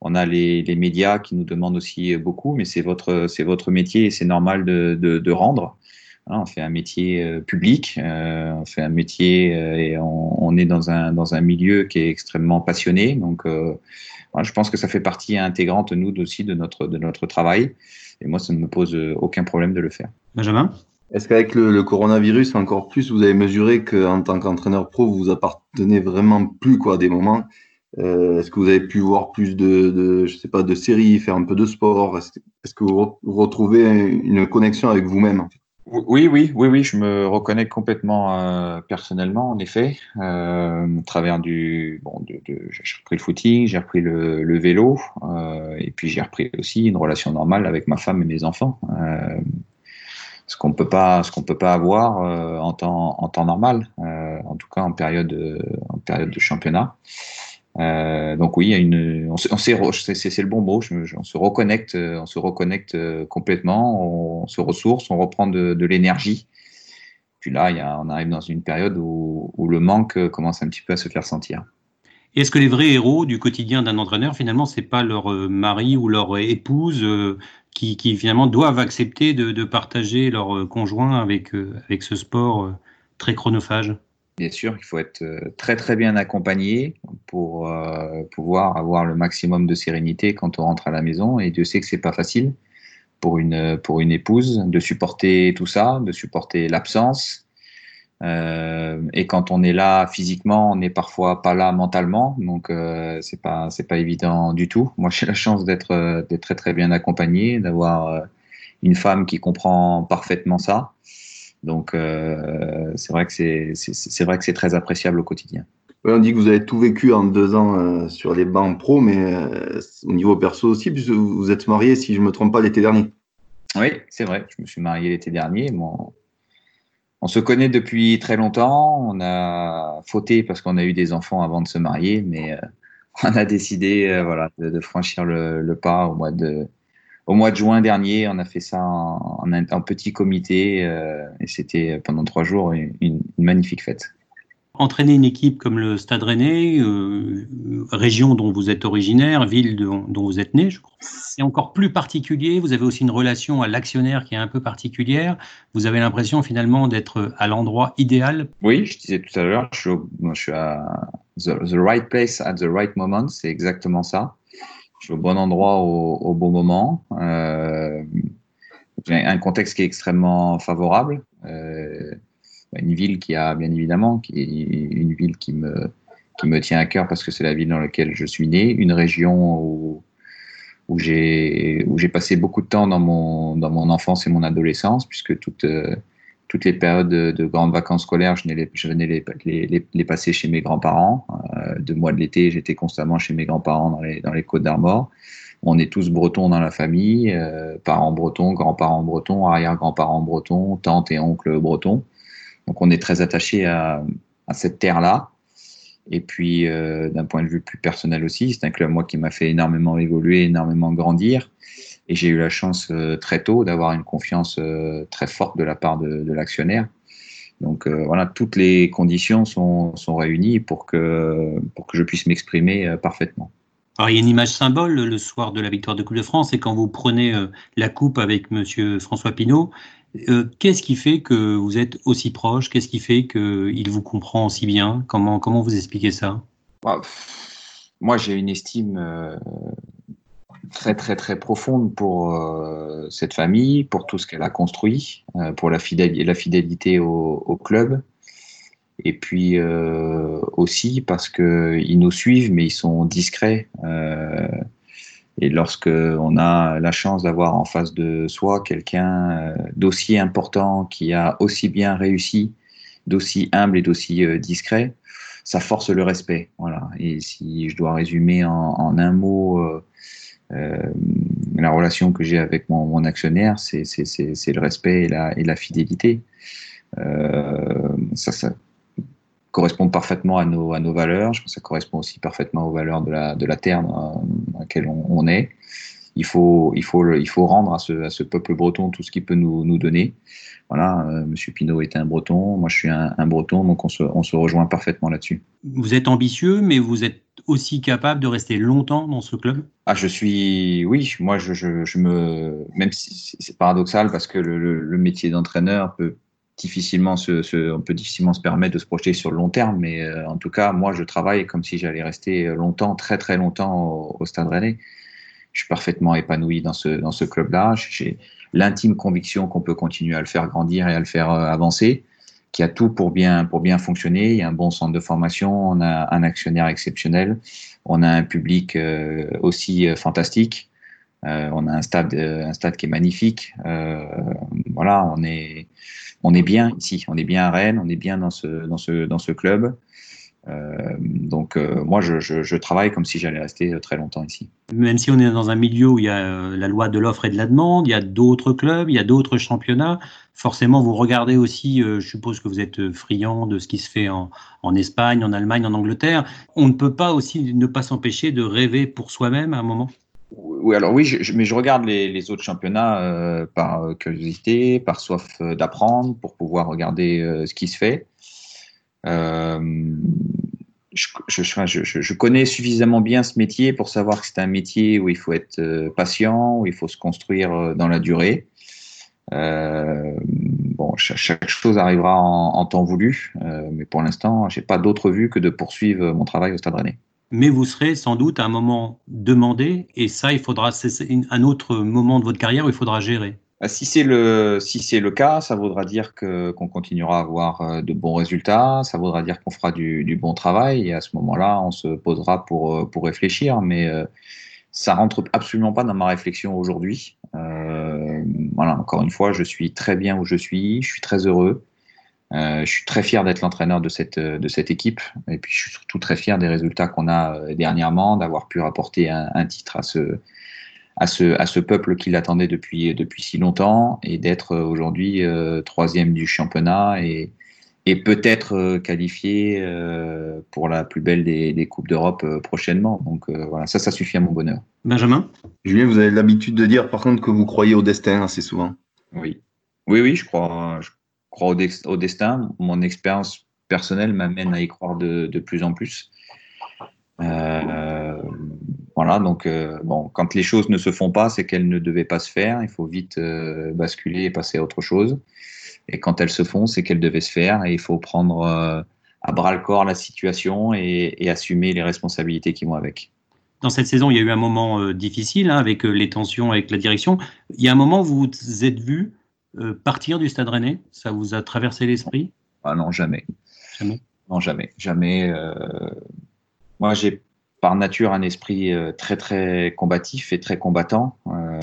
On a les, les médias qui nous demandent aussi beaucoup, mais c'est votre, c'est votre métier et c'est normal de, de, de rendre. Voilà, on fait un métier euh, public, euh, on fait un métier euh, et on, on, est dans un, dans un milieu qui est extrêmement passionné. Donc, euh, voilà, je pense que ça fait partie intégrante, nous aussi, de notre, de notre travail. Et moi, ça ne me pose aucun problème de le faire. Benjamin? Est-ce qu'avec le, le, coronavirus, encore plus, vous avez mesuré qu'en tant qu'entraîneur pro, vous appartenez vraiment plus quoi, à des moments euh, Est-ce que vous avez pu voir plus de, de, je sais pas, de séries, faire un peu de sport? Est-ce est que vous retrouvez une connexion avec vous-même? Oui, oui, oui, oui, je me reconnais complètement euh, personnellement, en effet, euh, travers du, bon, j'ai repris le footing, j'ai repris le, vélo, euh, et puis j'ai repris aussi une relation normale avec ma femme et mes enfants, ce qu'on peut pas, ce qu'on peut pas avoir en temps, normal, en tout cas en période de championnat. Donc oui, il y a une, on, c'est le bon mot, on se reconnecte, on se reconnecte complètement, on, se ressource, on reprend de, l'énergie. Puis là, on arrive dans une période où, le manque commence un petit peu à se faire sentir. Est-ce que les vrais héros du quotidien d'un entraîneur, finalement, c'est pas leur mari ou leur épouse qui, finalement doivent accepter de, de partager leur conjoint avec, avec ce sport très chronophage? Bien sûr, il faut être euh, très très bien accompagné pour euh, pouvoir avoir le maximum de sérénité quand on rentre à la maison. Et Dieu sait que c'est pas facile pour une pour une épouse de supporter tout ça, de supporter l'absence. Euh, et quand on est là physiquement, on n'est parfois pas là mentalement, donc euh, c'est pas c'est pas évident du tout. Moi, j'ai la chance d'être euh, d'être très très bien accompagné, d'avoir une femme qui comprend parfaitement ça. Donc, euh, c'est vrai que c'est vrai que c'est très appréciable au quotidien. on dit que vous avez tout vécu en deux ans euh, sur les bancs pro, mais euh, au niveau perso aussi, puisque vous êtes marié, si je ne me trompe pas, l'été dernier. Oui, c'est vrai. Je me suis marié l'été dernier. Bon, on se connaît depuis très longtemps. On a fauté parce qu'on a eu des enfants avant de se marier, mais on a décidé voilà, de, franchir le, le, pas au mois de, au mois de juin dernier, on a fait ça en, en, petit comité euh, et c'était pendant trois jours une, une, magnifique fête. Entraîner une équipe comme le Stade Rennais, euh, région dont vous êtes originaire, ville de, dont vous êtes né, je crois, c'est encore plus particulier. Vous avez aussi une relation à l'actionnaire qui est un peu particulière. Vous avez l'impression finalement d'être à l'endroit idéal. Oui, je disais tout à l'heure, je, je, suis à the, the right place at the right moment. C'est exactement ça je au bon endroit au, bon moment. Euh, un contexte qui est extrêmement favorable. Euh, une ville qui a bien évidemment, qui une ville qui me, qui me tient à cœur parce que c'est la ville dans laquelle je suis né, une région où, où j'ai passé beaucoup de temps dans mon, dans mon enfance et mon adolescence, puisque toute, toutes les périodes de, grandes vacances scolaires, je, les, je venais les, les, les, passer chez mes grands-parents. Euh, deux mois de l'été, j'étais constamment chez mes grands-parents dans les, dans les Côtes d'Armor. On est tous bretons dans la famille, euh, parents bretons, grands-parents bretons, arrière-grands-parents bretons, tantes et oncles bretons. Donc on est très attaché à, à cette terre-là. Et puis, euh, d'un point de vue plus personnel aussi, c'est un club moi qui m'a fait énormément évoluer, énormément grandir. Et j'ai eu la chance euh, très tôt d'avoir une confiance euh, très forte de la part de, de l'actionnaire. Donc euh, voilà, toutes les conditions sont, sont, réunies pour que, pour que je puisse m'exprimer parfaitement. Alors, il y a une image symbole le soir de la victoire de Coupe de France, et quand vous prenez la coupe avec Monsieur François Pinault, qu'est-ce qui fait que vous êtes aussi proche? Qu'est-ce qui fait qu'il vous comprend aussi bien? Comment, comment vous expliquez ça? Bah, Moi, j'ai une estime très très très profonde pour euh, cette famille, pour tout ce qu'elle a construit, euh, pour la, fidélité, au, club, et puis euh, aussi parce qu'ils nous suivent, mais ils sont discrets. Et lorsque on a la chance d'avoir en face de soi quelqu'un d'aussi important, qui a aussi bien réussi, d'aussi humble et d'aussi discret, ça force le respect. Voilà. Et si je dois résumer en, un mot la relation que j'ai avec mon, actionnaire, c'est le respect et la, fidélité. Euh, ça, correspond parfaitement à nos, valeurs. Je pense que ça correspond aussi parfaitement aux valeurs de la, terre dans, laquelle on, est. Il faut, rendre à ce, peuple breton tout ce qu'il peut nous, donner. Voilà, euh, Monsieur Pinault est un breton, moi je suis un, breton, donc on se rejoint parfaitement là-dessus. Vous êtes ambitieux, mais vous êtes aussi capable de rester longtemps dans ce club? Ah, je suis, oui, moi je, me, même si c'est paradoxal parce que le, métier d'entraîneur peut difficilement se, on peut difficilement se permettre de se projeter sur le long terme, mais euh, en tout cas, moi je travaille comme si j'allais rester longtemps, très très longtemps au, au Stade Rennais. Je suis parfaitement épanoui dans ce, dans ce club-là. J'ai l'intime conviction qu'on peut continuer à le faire grandir et à le faire euh, avancer qui a tout pour bien, pour bien fonctionner. Il y a un bon centre de formation, on a un actionnaire exceptionnel, on a un public euh, aussi euh, fantastique, euh, on a un stade, un stade qui est magnifique. voilà, on est, on est bien ici, on est bien à Rennes, on est bien dans ce, dans ce, dans ce club. Euh, donc moi, je, je, je, travaille comme si j'allais rester très longtemps ici. Même si on est dans un milieu où il y a la loi de l'offre et de la demande, il y a d'autres clubs, il y a d'autres championnats, forcément, vous regardez aussi, je suppose que vous êtes friand de ce qui se fait en, en, Espagne, en Allemagne, en Angleterre. On ne peut pas aussi ne pas s'empêcher de rêver pour soi-même à un moment? Oui, alors oui, mais je regarde les, autres championnats par curiosité, par soif d'apprendre, pour pouvoir regarder ce qui se fait. Euh, je, connais suffisamment bien ce métier pour savoir que c'est un métier où il faut être euh, patient, où il faut se construire euh, dans la durée. Euh, bon, chaque, chose arrivera en, temps voulu, mais pour l'instant, j'ai pas d'autre vue que de poursuivre mon travail au Stade Rennais. Mais vous serez sans doute à un moment demandé, et ça, il faudra, c'est un autre moment de votre carrière où il faudra gérer. Bah, si c'est le si le cas, ça voudra dire que qu'on continuera à avoir euh, de bons résultats, ça voudra dire qu'on fera du, bon travail et à ce moment-là, on se posera pour euh, pour réfléchir. Mais euh, ça rentre absolument pas dans ma réflexion aujourd'hui. Euh, voilà, encore une fois, je suis très bien où je suis, je suis très heureux. Euh, je suis très fier d'être l'entraîneur de cette, de cette équipe et puis je suis surtout très fier des résultats qu'on a dernièrement, d'avoir pu rapporter un titre à ce, à ce, à ce peuple qui l'attendait depuis, depuis si longtemps et d'être euh, aujourd'hui euh, troisième du championnat et, et peut-être euh, qualifié euh, pour la plus belle des, des Coupes d'Europe prochainement. Donc voilà, ça, ça suffit à mon bonheur. Benjamin? Julien, vous avez l'habitude de dire par contre que vous croyez au destin assez souvent. Oui, oui, oui, je crois, je crois au, au destin. Mon expérience personnelle m'amène à y croire de, de plus en plus. Euh, voilà, donc euh, bon, quand les choses ne se font pas, c'est qu'elles ne devaient pas se faire. Il faut vite euh, basculer et passer à autre chose. Et quand elles se font, c'est qu'elles devaient se faire et il faut prendre euh, à bras le corps la situation et, et, assumer les responsabilités qui vont avec. Dans cette saison, il y a eu un moment difficile hein, avec les tensions avec la direction. Il y a un moment où vous vous êtes vu partir du Stade Rennais? Ça vous a traversé l'esprit? Ah non, jamais. Jamais. Non, jamais, jamais. moi, j'ai par nature un esprit euh, très très combatif et très combattant. Euh,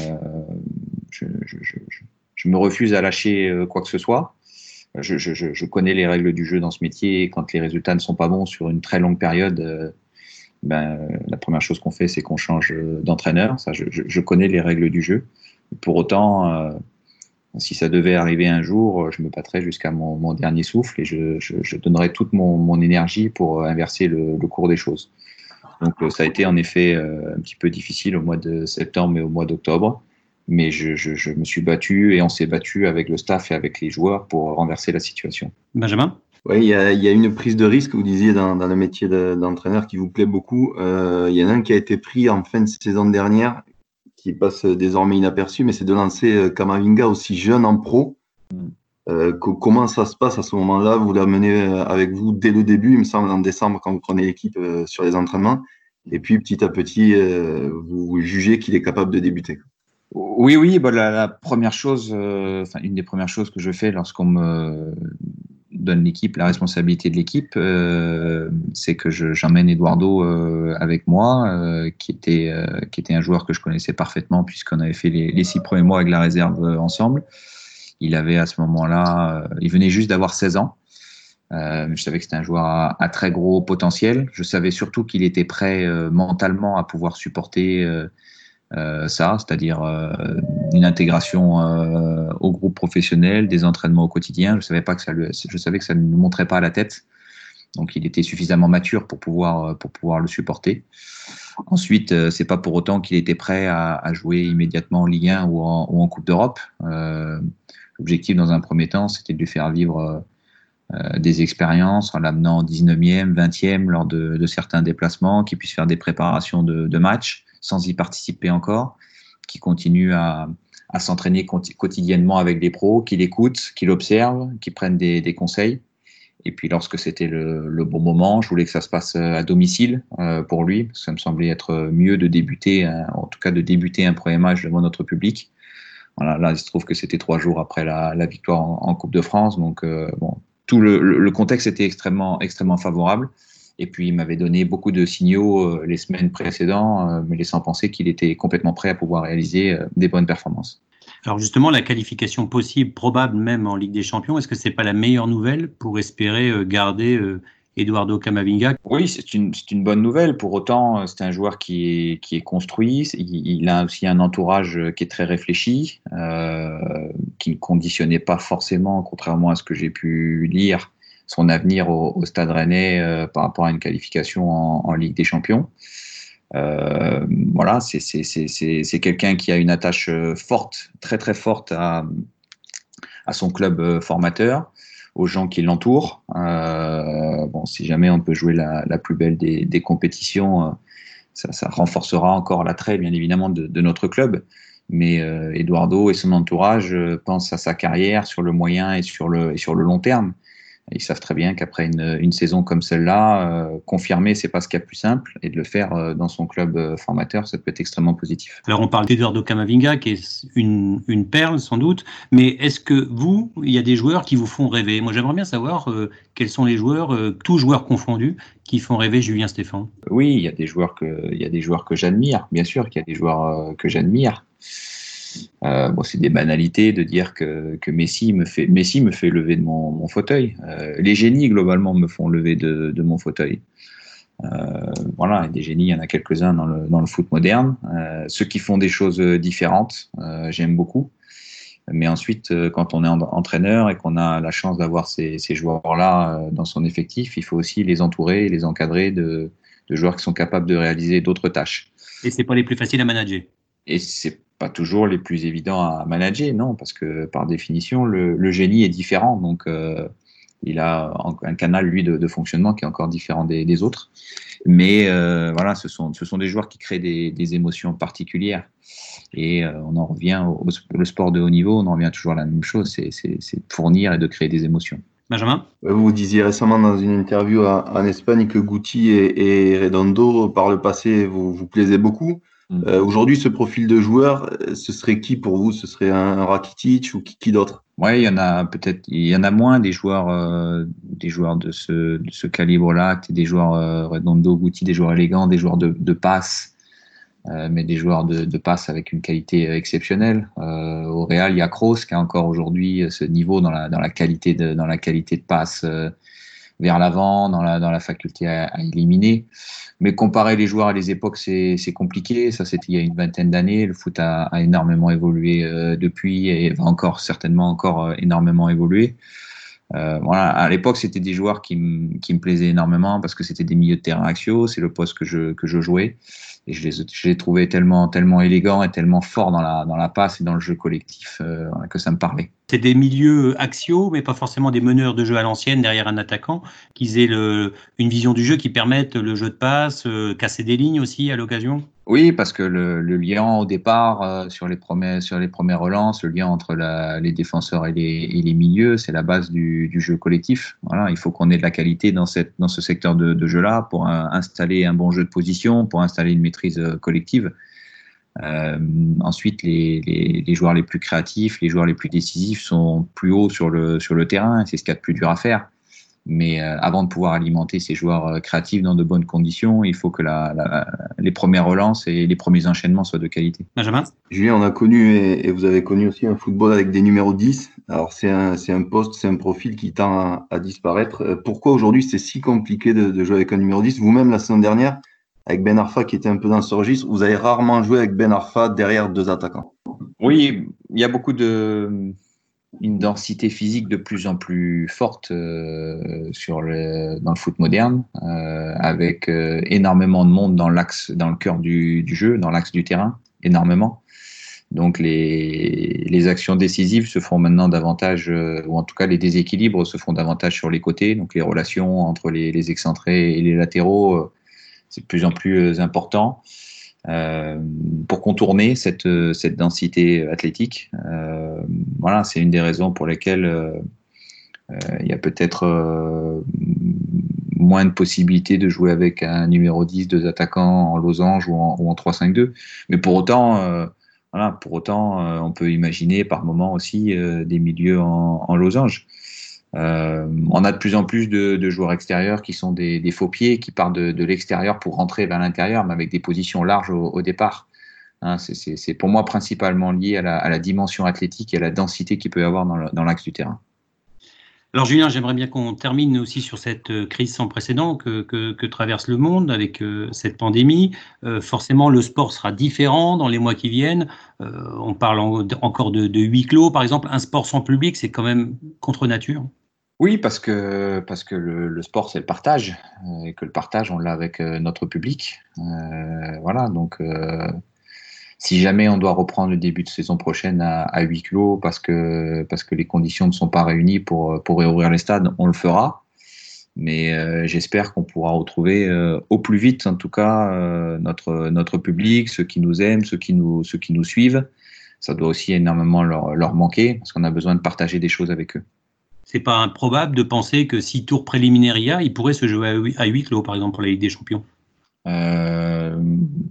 je, me refuse à lâcher euh, quoi que ce soit. Je, connais les règles du jeu dans ce métier. Quand les résultats ne sont pas bons sur une très longue période, ben, la première chose qu'on fait, c'est qu'on change d'entraîneur. Ça, je, connais les règles du jeu. Pour autant, si ça devait arriver un jour, je me battrais jusqu'à mon, dernier souffle et je, donnerais toute mon, énergie pour inverser le cours des choses. Donc euh, ça a été en effet euh, un petit peu difficile au mois de septembre et au mois d'octobre. Mais je, je, je, me suis battu et on s'est battu avec le staff et avec les joueurs pour renverser la situation. Benjamin? Oui, il y a, y a, une prise de risque, vous disiez, dans, dans le métier d'entraîneur qui vous plaît beaucoup. Euh, il y en a un qui a été pris en fin de saison dernière, qui passe désormais inaperçu, mais c'est de lancer Kamavinga aussi jeune en pro. Euh, comment ça se passe à ce moment-là? Vous l'amenez euh, avec vous dès le début, il me semble, en décembre, quand vous prenez l'équipe euh, sur les entraînements. Et puis, petit à petit, vous jugez qu'il est capable de débuter. Oui, oui. Bah, la, la, première chose, une des premières choses que je fais lorsqu'on me donne l'équipe, la responsabilité de l'équipe, c'est que j'emmène Eduardo avec moi, qui, était, qui était un joueur que je connaissais parfaitement puisqu'on avait fait les, six premiers mois avec la réserve ensemble. Il avait à ce moment-là, euh, il venait juste d'avoir 16 ans. Euh, je savais que c'était un joueur à, très gros potentiel. Je savais surtout qu'il était prêt euh, mentalement à pouvoir supporter ça, c'est-à-dire une intégration au groupe professionnel, des entraînements au quotidien. Je savais pas que ça, je savais que ça ne nous montrait pas à la tête. Donc, il était suffisamment mature pour pouvoir pour pouvoir le supporter. Ensuite, c'est pas pour autant qu'il était prêt à, jouer immédiatement en Ligue 1 ou en, ou en Coupe d'Europe. L'objectif, dans un premier temps, c'était de lui faire vivre euh, euh des expériences en l'amenant 19e, 20e lors de, certains déplacements, qu'il puisse faire des préparations de, matchs sans y participer encore, qu'il continue à, s'entraîner quotidiennement avec des pros, qu'il écoute, qu'il observe, qu'il prenne des, conseils. Et puis lorsque c'était le, bon moment, je voulais que ça se passe euh, à domicile pour lui, parce que ça me semblait être mieux de débuter, en tout cas de débuter un premier match devant notre public, là, il se trouve que c'était trois jours après la, victoire en, Coupe de France. Donc, euh, tout le, le, contexte était extrêmement, extrêmement favorable. Et puis, il m'avait donné beaucoup de signaux euh, les semaines précédentes, euh, me laissant penser qu'il était complètement prêt à pouvoir réaliser des bonnes performances. Alors justement, la qualification possible, probable même en Ligue des Champions, est-ce que c'est pas la meilleure nouvelle pour espérer garder Eduardo Camavinga. Oui, c'est une, bonne nouvelle. Pour autant, c'est un joueur qui est, qui est construit. Il, a aussi un entourage qui est très réfléchi, euh, qui ne conditionnait pas forcément, contrairement à ce que j'ai pu lire, son avenir au, Stade Rennais euh, par rapport à une qualification en, Ligue des Champions. Euh, voilà, c'est quelqu'un qui a une attache forte, très très forte à, à son club formateur aux gens qui l'entourent. Euh, bon, si jamais on peut jouer la, la plus belle des, des compétitions, euh, ça, ça, renforcera encore l'attrait, bien évidemment, de, de, notre club. Mais euh, Eduardo et son entourage euh, pensent à sa carrière sur le moyen et sur le, et sur le long terme. Ils savent très bien qu'après une, une, saison comme celle-là, euh, confirmer, c'est pas ce qu'il y a plus simple, et de le faire euh, dans son club euh, formateur, ça peut être extrêmement positif. Alors on parle d'Eduardo Camavinga, qui est une, une, perle sans doute, mais est-ce que vous, il y a des joueurs qui vous font rêver? Moi j'aimerais bien savoir euh, quels sont les joueurs, tous joueurs confondus, qui font rêver Julien Stéphane? Oui, il y a des joueurs que, il y a des joueurs que j'admire, bien sûr qu'il y a des joueurs que j'admire. Euh, bon, c'est des banalités de dire que, que, Messi, me fait, Messi me fait lever de mon, mon fauteuil. Euh, les génies, globalement, me font lever de, de mon fauteuil. Euh, voilà, des génies, il y en a quelques-uns dans le, dans le foot moderne. Ceux qui font des choses différentes, j'aime beaucoup. Mais ensuite, quand on est entraîneur et qu'on a la chance d'avoir ces, ces joueurs-là dans son effectif, il faut aussi les entourer les encadrer de, de joueurs qui sont capables de réaliser d'autres tâches. Et c'est pas les plus faciles à manager. Et c'est pas toujours les plus évidents à manager, non, parce que par définition, le, le génie est différent. Donc, euh, il a un canal, lui, de, de, fonctionnement qui est encore différent des, des autres. Mais euh, voilà, ce sont, ce sont des joueurs qui créent des, des émotions particulières. Et euh, on en revient au, au, sport de haut niveau, on en revient toujours à la même chose, c'est de fournir et de créer des émotions. Benjamin? Vous disiez récemment dans une interview en Espagne que Guti et, et Redondo, par le passé, vous, vous plaisaient beaucoup. Mm. Euh, Aujourd'hui, ce profil de joueur, euh, ce serait qui pour vous? Ce serait un Rakitic ou qui, qui d'autre? Ouais, il y en a peut-être, il y en a moins des joueurs, euh, des joueurs de ce, de ce calibre-là, des joueurs euh, Redondo, Guti, des joueurs élégants, des joueurs de, de passe, euh, mais des joueurs de, de, passe avec une qualité exceptionnelle. Euh, au Real, il y a Kroos qui a encore aujourd'hui ce niveau dans la, dans la qualité de, dans la qualité de passe vers l'avant, dans la, dans la faculté à, éliminer. Mais comparer les joueurs à les époques, c'est compliqué. Ça, c'était il y a une vingtaine d'années. Le foot a, a énormément évolué euh, depuis et va encore certainement encore euh, énormément évoluer. Euh, voilà, à l'époque, c'était des joueurs qui, qui me plaisaient énormément parce que c'était des milieux de terrain axiaux. C'est le poste que je, que je jouais et je les, je les tellement, tellement élégants et tellement forts dans la, dans la passe et dans le jeu collectif euh, que ça me parlait. C'est des milieux axiaux, mais pas forcément des meneurs de jeu à l'ancienne derrière un attaquant, qu'ils aient le, une vision du jeu qui permette le jeu de passe, euh, casser des lignes aussi à l'occasion? Oui, parce que le, lien au départ euh, sur, les premiers, sur les premières relances, le lien entre la, les défenseurs et les, et les milieux, c'est la base du, jeu collectif. Voilà, il faut qu'on ait de la qualité dans, cette, dans ce secteur de, jeu-là pour installer un bon jeu de position, pour installer une maîtrise euh, collective. Euh, ensuite, les, les, les, joueurs les plus créatifs, les joueurs les plus décisifs sont plus hauts sur le, sur le terrain, c'est ce qu'il y a de plus dur à faire. Mais euh, avant de pouvoir alimenter ces joueurs euh, créatifs dans de bonnes conditions, il faut que la, la, les premières relances et les premiers enchaînements soient de qualité. Benjamin? Julien, on a connu et, et, vous avez connu aussi un football avec des numéros 10. Alors c'est un, un poste, c'est un profil qui tend à, à disparaître. Euh, pourquoi aujourd'hui c'est si compliqué de, de, jouer avec un numéro 10 Vous-même, la saison dernière, avec Ben Arfa qui était un peu dans ce registre, vous avez rarement joué avec Ben Arfa derrière deux attaquants. Oui, il y a beaucoup de une densité physique de plus en plus forte euh, sur le, dans le foot moderne, euh, avec euh, énormément de monde dans l'axe, dans le cœur du, du jeu, dans l'axe du terrain, énormément. Donc les, les actions décisives se font maintenant davantage, euh, ou en tout cas les déséquilibres se font davantage sur les côtés. Donc les relations entre les, les excentrés et les latéraux, euh, c'est de plus en plus euh, important. Euh, pour contourner cette, cette densité athlétique. Euh, voilà, c'est une des raisons pour lesquelles euh, il y a peut-être moins de possibilités de jouer avec un numéro 10, deux attaquants en losange ou en, en 3-5-2. Mais pour autant, voilà, pour autant, on peut imaginer par moment aussi des milieux en, en losange. Euh, on a de plus en plus de, joueurs extérieurs qui sont des, faux pieds, qui partent de, l'extérieur pour rentrer vers l'intérieur, mais avec des positions larges au, départ. Hein, c'est pour moi principalement lié à la, dimension athlétique et à la densité qu'il peut y avoir dans l'axe du terrain. Alors Julien, j'aimerais bien qu'on termine aussi sur cette euh, crise sans précédent que, traverse le monde avec euh, cette pandémie. Forcément, le sport sera différent dans les mois qui viennent. on parle encore de, huis clos, par exemple. Un sport sans public, c'est quand même contre nature. Oui, parce que, parce que le, sport, c'est le partage. Et que le partage, on l'a avec notre public. voilà, donc si jamais on doit reprendre le début de saison prochaine à, huis clos parce que, parce que les conditions ne sont pas réunies pour, pour réouvrir les stades, on le fera. Mais euh, j'espère qu'on pourra retrouver euh, au plus vite, en tout cas, euh, notre, notre public, ceux qui nous aiment, ceux qui nous, ceux qui nous suivent. Ça doit aussi énormément leur, leur manquer parce qu'on a besoin de partager des choses avec eux. C'est pas improbable de penser que si tour préliminaire il y a, il pourrait se jouer à huis clos, par exemple, pour la Ligue des Champions. Euh,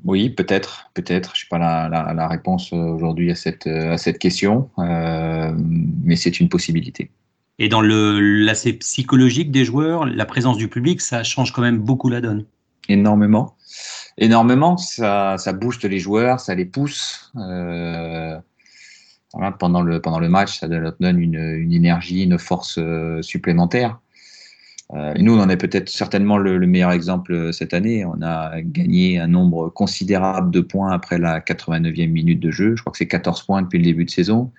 oui, peut-être, peut-être. Je n'ai pas la, réponse aujourd'hui à cette, à cette question, euh, mais c'est une possibilité. Et dans l'aspect psychologique des joueurs, la présence du public, ça change quand même beaucoup la donne. Énormément. Énormément. Ça, ça booste les joueurs, ça les pousse. Euh, pendant, le, pendant le match, ça donne une, une énergie, une force supplémentaire. Euh, nous, on en est peut-être certainement le, meilleur exemple euh, cette année. On a gagné un nombre considérable de points après la 89e minute de jeu. Je crois que c'est 14 points depuis le début de saison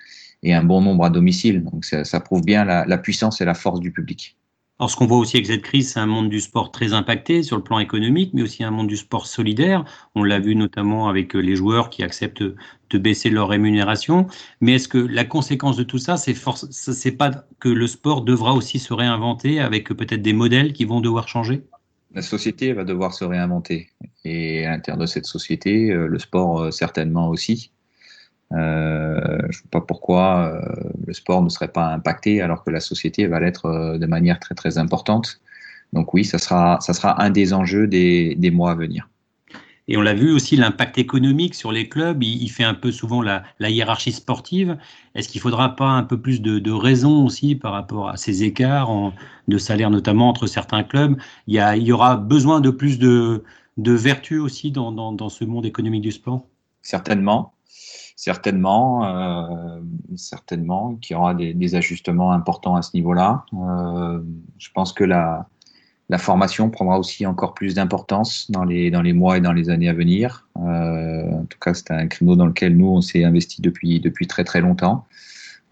et un bon nombre à domicile. Donc ça, prouve bien la puissance et la force du public. Alors, ce qu'on voit aussi avec cette crise, c'est un monde du sport très impacté sur le plan économique, mais aussi un monde du sport solidaire. On l'a vu notamment avec euh, les joueurs qui acceptent de baisser leur rémunération. Mais est-ce que la conséquence de tout ça, c'est c'est pas que le sport devra aussi se réinventer avec peut-être des modèles qui vont devoir changer? La société va devoir se réinventer. Et à l'intérieur de cette société, euh, le sport euh, certainement aussi. Euh, je ne sais pas pourquoi euh, le sport ne serait pas impacté alors que la société va l'être euh, de manière très très importante. Donc oui, ça sera, ça sera un des enjeux des, des mois à venir. Et on l'a vu aussi, l'impact économique sur les clubs, il, fait un peu souvent la, la hiérarchie sportive. Est-ce qu'il ne faudra pas un peu plus de, de raison aussi par rapport à ces écarts en, de salaire, notamment entre certains clubs? Il y, a, il y aura besoin de plus de, de vertu aussi dans, dans, dans ce monde économique du sport? Certainement certainement, euh, certainement qu'il y aura des, ajustements importants à ce niveau-là. Euh, je pense que la, la, formation prendra aussi encore plus d'importance dans les, dans les mois et dans les années à venir. Euh, en tout cas, c'est un créneau dans lequel nous, on s'est investi depuis, depuis très très longtemps.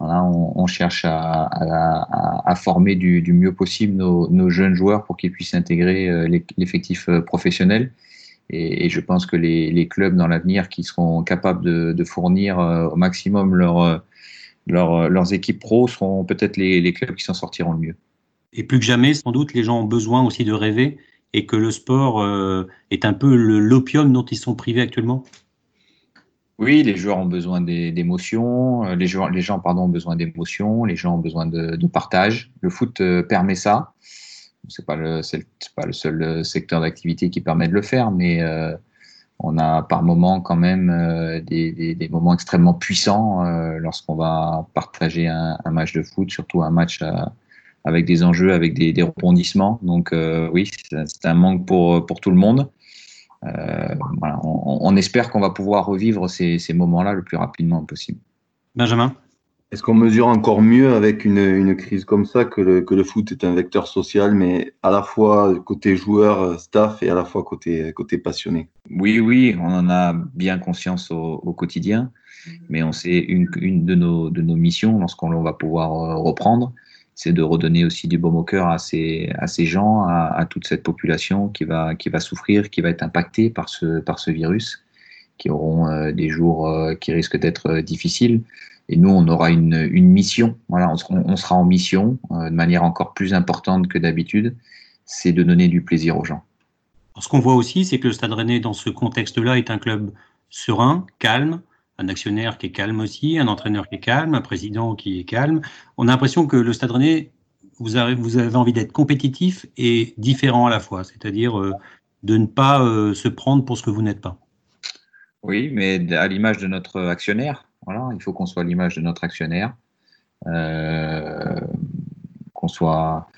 Voilà, on, on, cherche à, à, à former du, du, mieux possible nos, nos jeunes joueurs pour qu'ils puissent intégrer euh, l'effectif professionnel. Et, je pense que les, clubs dans l'avenir qui seront capables de, fournir euh, au maximum euh, euh, leurs équipes pro seront peut-être les, clubs qui s'en sortiront le mieux. Et plus que jamais, sans doute, les gens ont besoin aussi de rêver et que le sport est un peu l'opium dont ils sont privés actuellement. Oui, les joueurs ont besoin d'émotions, les, les gens pardon, ont besoin d'émotions, les gens ont besoin de, de, partage. Le foot permet ça c'est pas le c'est pas le seul euh, secteur d'activité qui permet de le faire, mais euh, on a par moments quand même euh, des, moments extrêmement puissants lorsqu'on va partager un, match de foot, surtout un match avec des enjeux, avec des, rebondissements. Donc oui, c'est un manque pour pour tout le monde. On, espère qu'on va pouvoir revivre ces moments-là le plus rapidement possible. Benjamin? Est-ce qu'on mesure encore mieux avec une, une crise comme ça que le, que le, foot est un vecteur social, mais à la fois côté joueur, staff et à la fois côté, côté passionné? Oui, oui, on en a bien conscience au, quotidien, mais on sait une, une de, nos, de nos missions lorsqu'on va pouvoir euh, reprendre, c'est de redonner aussi du baume au cœur à ces, à ces gens, à, à, toute cette population qui va, qui va souffrir, qui va être impactée par ce, par ce virus, qui auront euh, des jours euh, qui risquent d'être difficiles. Et nous, on aura une, une mission. Voilà, on, on, sera en mission euh, de manière encore plus importante que d'habitude. C'est de donner du plaisir aux gens. ce qu'on voit aussi, c'est que le Stade Rennais, dans ce contexte-là, est un club serein, calme, un actionnaire qui est calme aussi, un entraîneur qui est calme, un président qui est calme. On a l'impression que le Stade Rennais, vous avez, vous avez envie d'être compétitif et différent à la fois, c'est-à-dire euh, de ne pas euh, se prendre pour ce que vous n'êtes pas. Oui, mais à l'image de notre actionnaire, voilà, il faut qu'on soit l'image de notre actionnaire, euh, qu'on soit,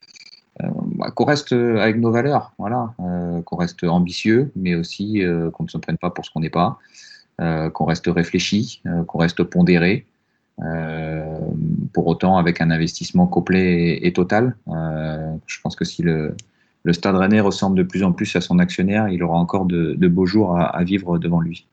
euh, bah, qu'on reste avec nos valeurs, voilà, euh, qu'on reste ambitieux, mais aussi qu'on ne se prenne pas pour ce qu'on n'est pas, qu'on reste réfléchi, qu'on reste pondéré. pour autant, avec un investissement complet et, total, je pense que si le, le Stade Rennais ressemble de plus en plus à son actionnaire, il aura encore de, beaux jours à, vivre devant lui.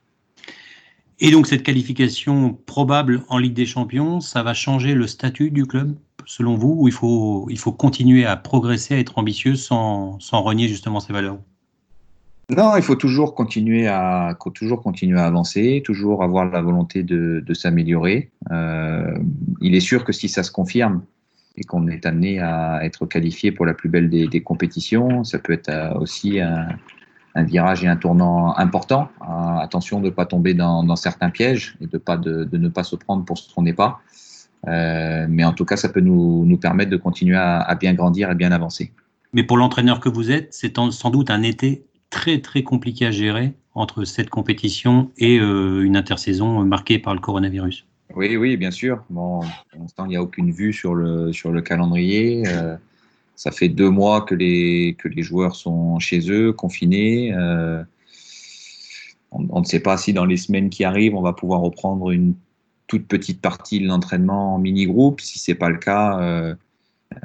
Et donc cette qualification probable en Ligue des Champions, ça va changer le statut du club, selon vous, ou il faut, il faut continuer à progresser, à être ambitieux sans, sans renier justement ses valeurs? Non, il faut toujours continuer à toujours continuer à avancer, toujours avoir la volonté de, s'améliorer. Euh, il est sûr que si ça se confirme, et qu'on est amené à être qualifié pour la plus belle des, compétitions. Ça peut être aussi un, virage et un tournant important. Euh, attention de ne pas tomber dans, certains pièges et de, pas, de, ne pas se prendre pour ce qu'on n'est pas. Euh, mais en tout cas, ça peut nous, nous permettre de continuer à, bien grandir et bien avancer. Mais pour l'entraîneur que vous êtes, c'est sans doute un été très très compliqué à gérer entre cette compétition et une intersaison marquée par le coronavirus. Oui, oui, bien sûr. Bon, pour l'instant, il n'y a aucune vue sur le, sur le calendrier. Euh, ça fait deux mois que les, que les joueurs sont chez eux, confinés. Euh, on, ne sait pas si dans les semaines qui arrivent, on va pouvoir reprendre une toute petite partie de l'entraînement en mini-groupe. Si ce n'est pas le cas, euh,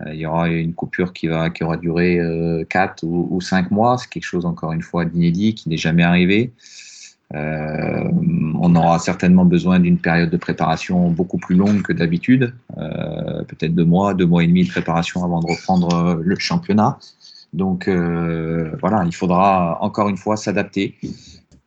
il y aura une coupure qui, va, qui aura duré quatre ou, ou, cinq mois. C'est quelque chose, encore une fois, d'inédit, qui n'est jamais arrivé. Euh, on aura certainement besoin d'une période de préparation beaucoup plus longue que d'habitude, euh, peut-être deux mois, deux mois et demi de préparation avant de reprendre le championnat. Donc euh, voilà, il faudra encore une fois s'adapter.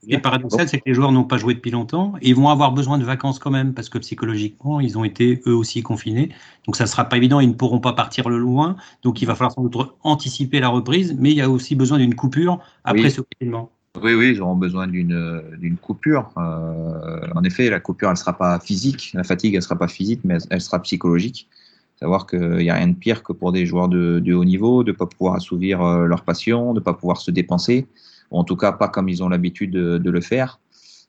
Est paradoxal, c'est que les joueurs n'ont pas joué depuis longtemps et vont avoir besoin de vacances quand même parce que psychologiquement, ils ont été eux aussi confinés. Donc ça ne sera pas évident, ils ne pourront pas partir le loin. Donc il va falloir sans doute anticiper la reprise, mais il y a aussi besoin d'une coupure après ce confinement. Oui, oui, ils auront besoin d'une coupure. Euh, en effet, la coupure, elle ne sera pas physique. La fatigue, elle ne sera pas physique, mais elle, sera psychologique. Savoir qu'il n'y a rien de pire que pour des joueurs de, haut niveau de ne pas pouvoir assouvir euh, leur passion, de ne pas pouvoir se dépenser, ou en tout cas pas comme ils ont l'habitude de, le faire.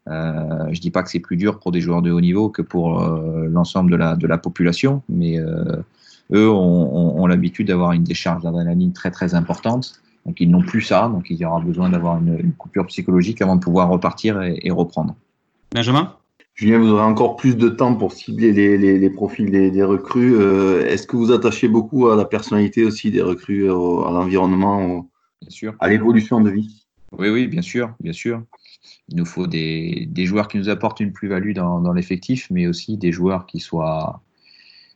Euh, je ne dis pas que c'est plus dur pour des joueurs de haut niveau que pour l'ensemble de la, de la population, mais eux ont, ont l'habitude d'avoir une décharge d'adrénaline très très importante donc ils n'ont plus ça, donc il y aura besoin d'avoir une, coupure psychologique avant de pouvoir repartir et, reprendre. Benjamin? Julien, vous aurez encore plus de temps pour cibler les, profils des, recrues. Euh, est-ce que vous attachez beaucoup à la personnalité aussi des recrues, à l'environnement, à l'évolution de vie? Oui, oui, bien sûr, bien sûr. Il nous faut des, joueurs qui nous apportent une plus-value dans l'effectif, mais aussi des joueurs qui soient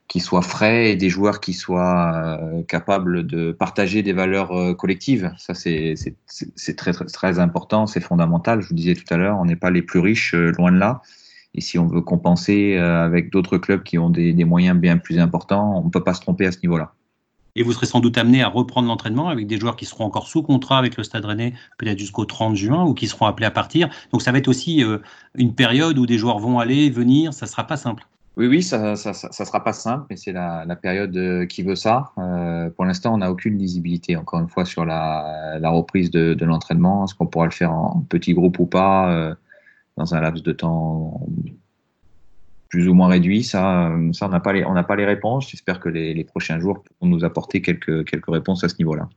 qui soient frais et des joueurs qui soient euh, capables de partager des valeurs euh, collectives. Ça, c'est très, important, c'est fondamental. Je vous disais tout à l'heure, on n'est pas les plus riches, euh, loin de là. Et si on veut compenser avec d'autres clubs qui ont des, des, moyens bien plus importants, on ne peut pas se tromper à ce niveau-là. Et vous serez sans doute amené à reprendre l'entraînement avec des joueurs qui seront encore sous contrat avec le Stade Rennais, peut-être jusqu'au 30 juin, ou qui seront appelés à partir. Donc ça va être aussi une période où des joueurs vont aller, venir, ça ne sera pas simple. Oui, oui, ça ne ça, ça, sera pas simple, mais c'est la, la, période euh, qui veut ça. Euh, pour l'instant, on n'a aucune lisibilité, encore une fois, sur la, la reprise de, l'entraînement. Est-ce qu'on pourra le faire en, petit groupe ou pas, euh, dans un laps de temps plus ou moins réduit? Ça, ça on n'a pas, les, on pas les réponses. J'espère que les, prochains jours pourront nous apporter quelques, quelques réponses à ce niveau-là.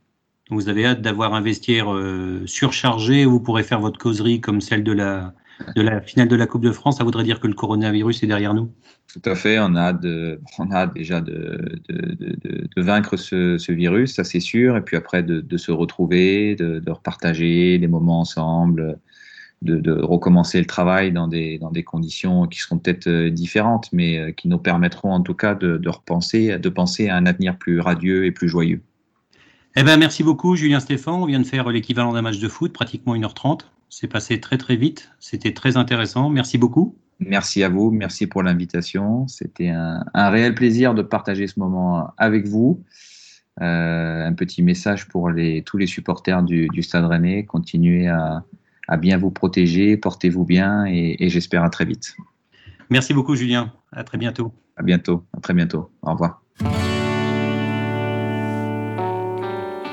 Vous avez hâte d'avoir un vestiaire surchargé vous pourrez faire votre causerie comme celle de la, de la finale de la Coupe de France, ça voudrait dire que le coronavirus est derrière nous Tout à fait, on a, de, on a déjà de, de, de, vaincre ce, ce, virus, ça c'est sûr, et puis après de, se retrouver, de, repartager des moments ensemble, de, recommencer le travail dans des, dans des conditions qui seront peut-être euh, différentes, mais euh, qui nous permettront en tout cas de, repenser, de penser à un avenir plus radieux et plus joyeux. Eh ben, merci beaucoup, Julien Stéphane. On vient de faire l'équivalent d'un match de foot, pratiquement 1h30. C'est passé très très vite. C'était très intéressant. Merci beaucoup. Merci à vous. Merci pour l'invitation. C'était un, réel plaisir de partager ce moment avec vous. Euh, un petit message pour les, tous les supporters du, Stade Rennais. Continuez à, bien vous protéger. Portez-vous bien et, et j'espère à très vite. Merci beaucoup, Julien. À très bientôt. À bientôt. À très bientôt. Au revoir.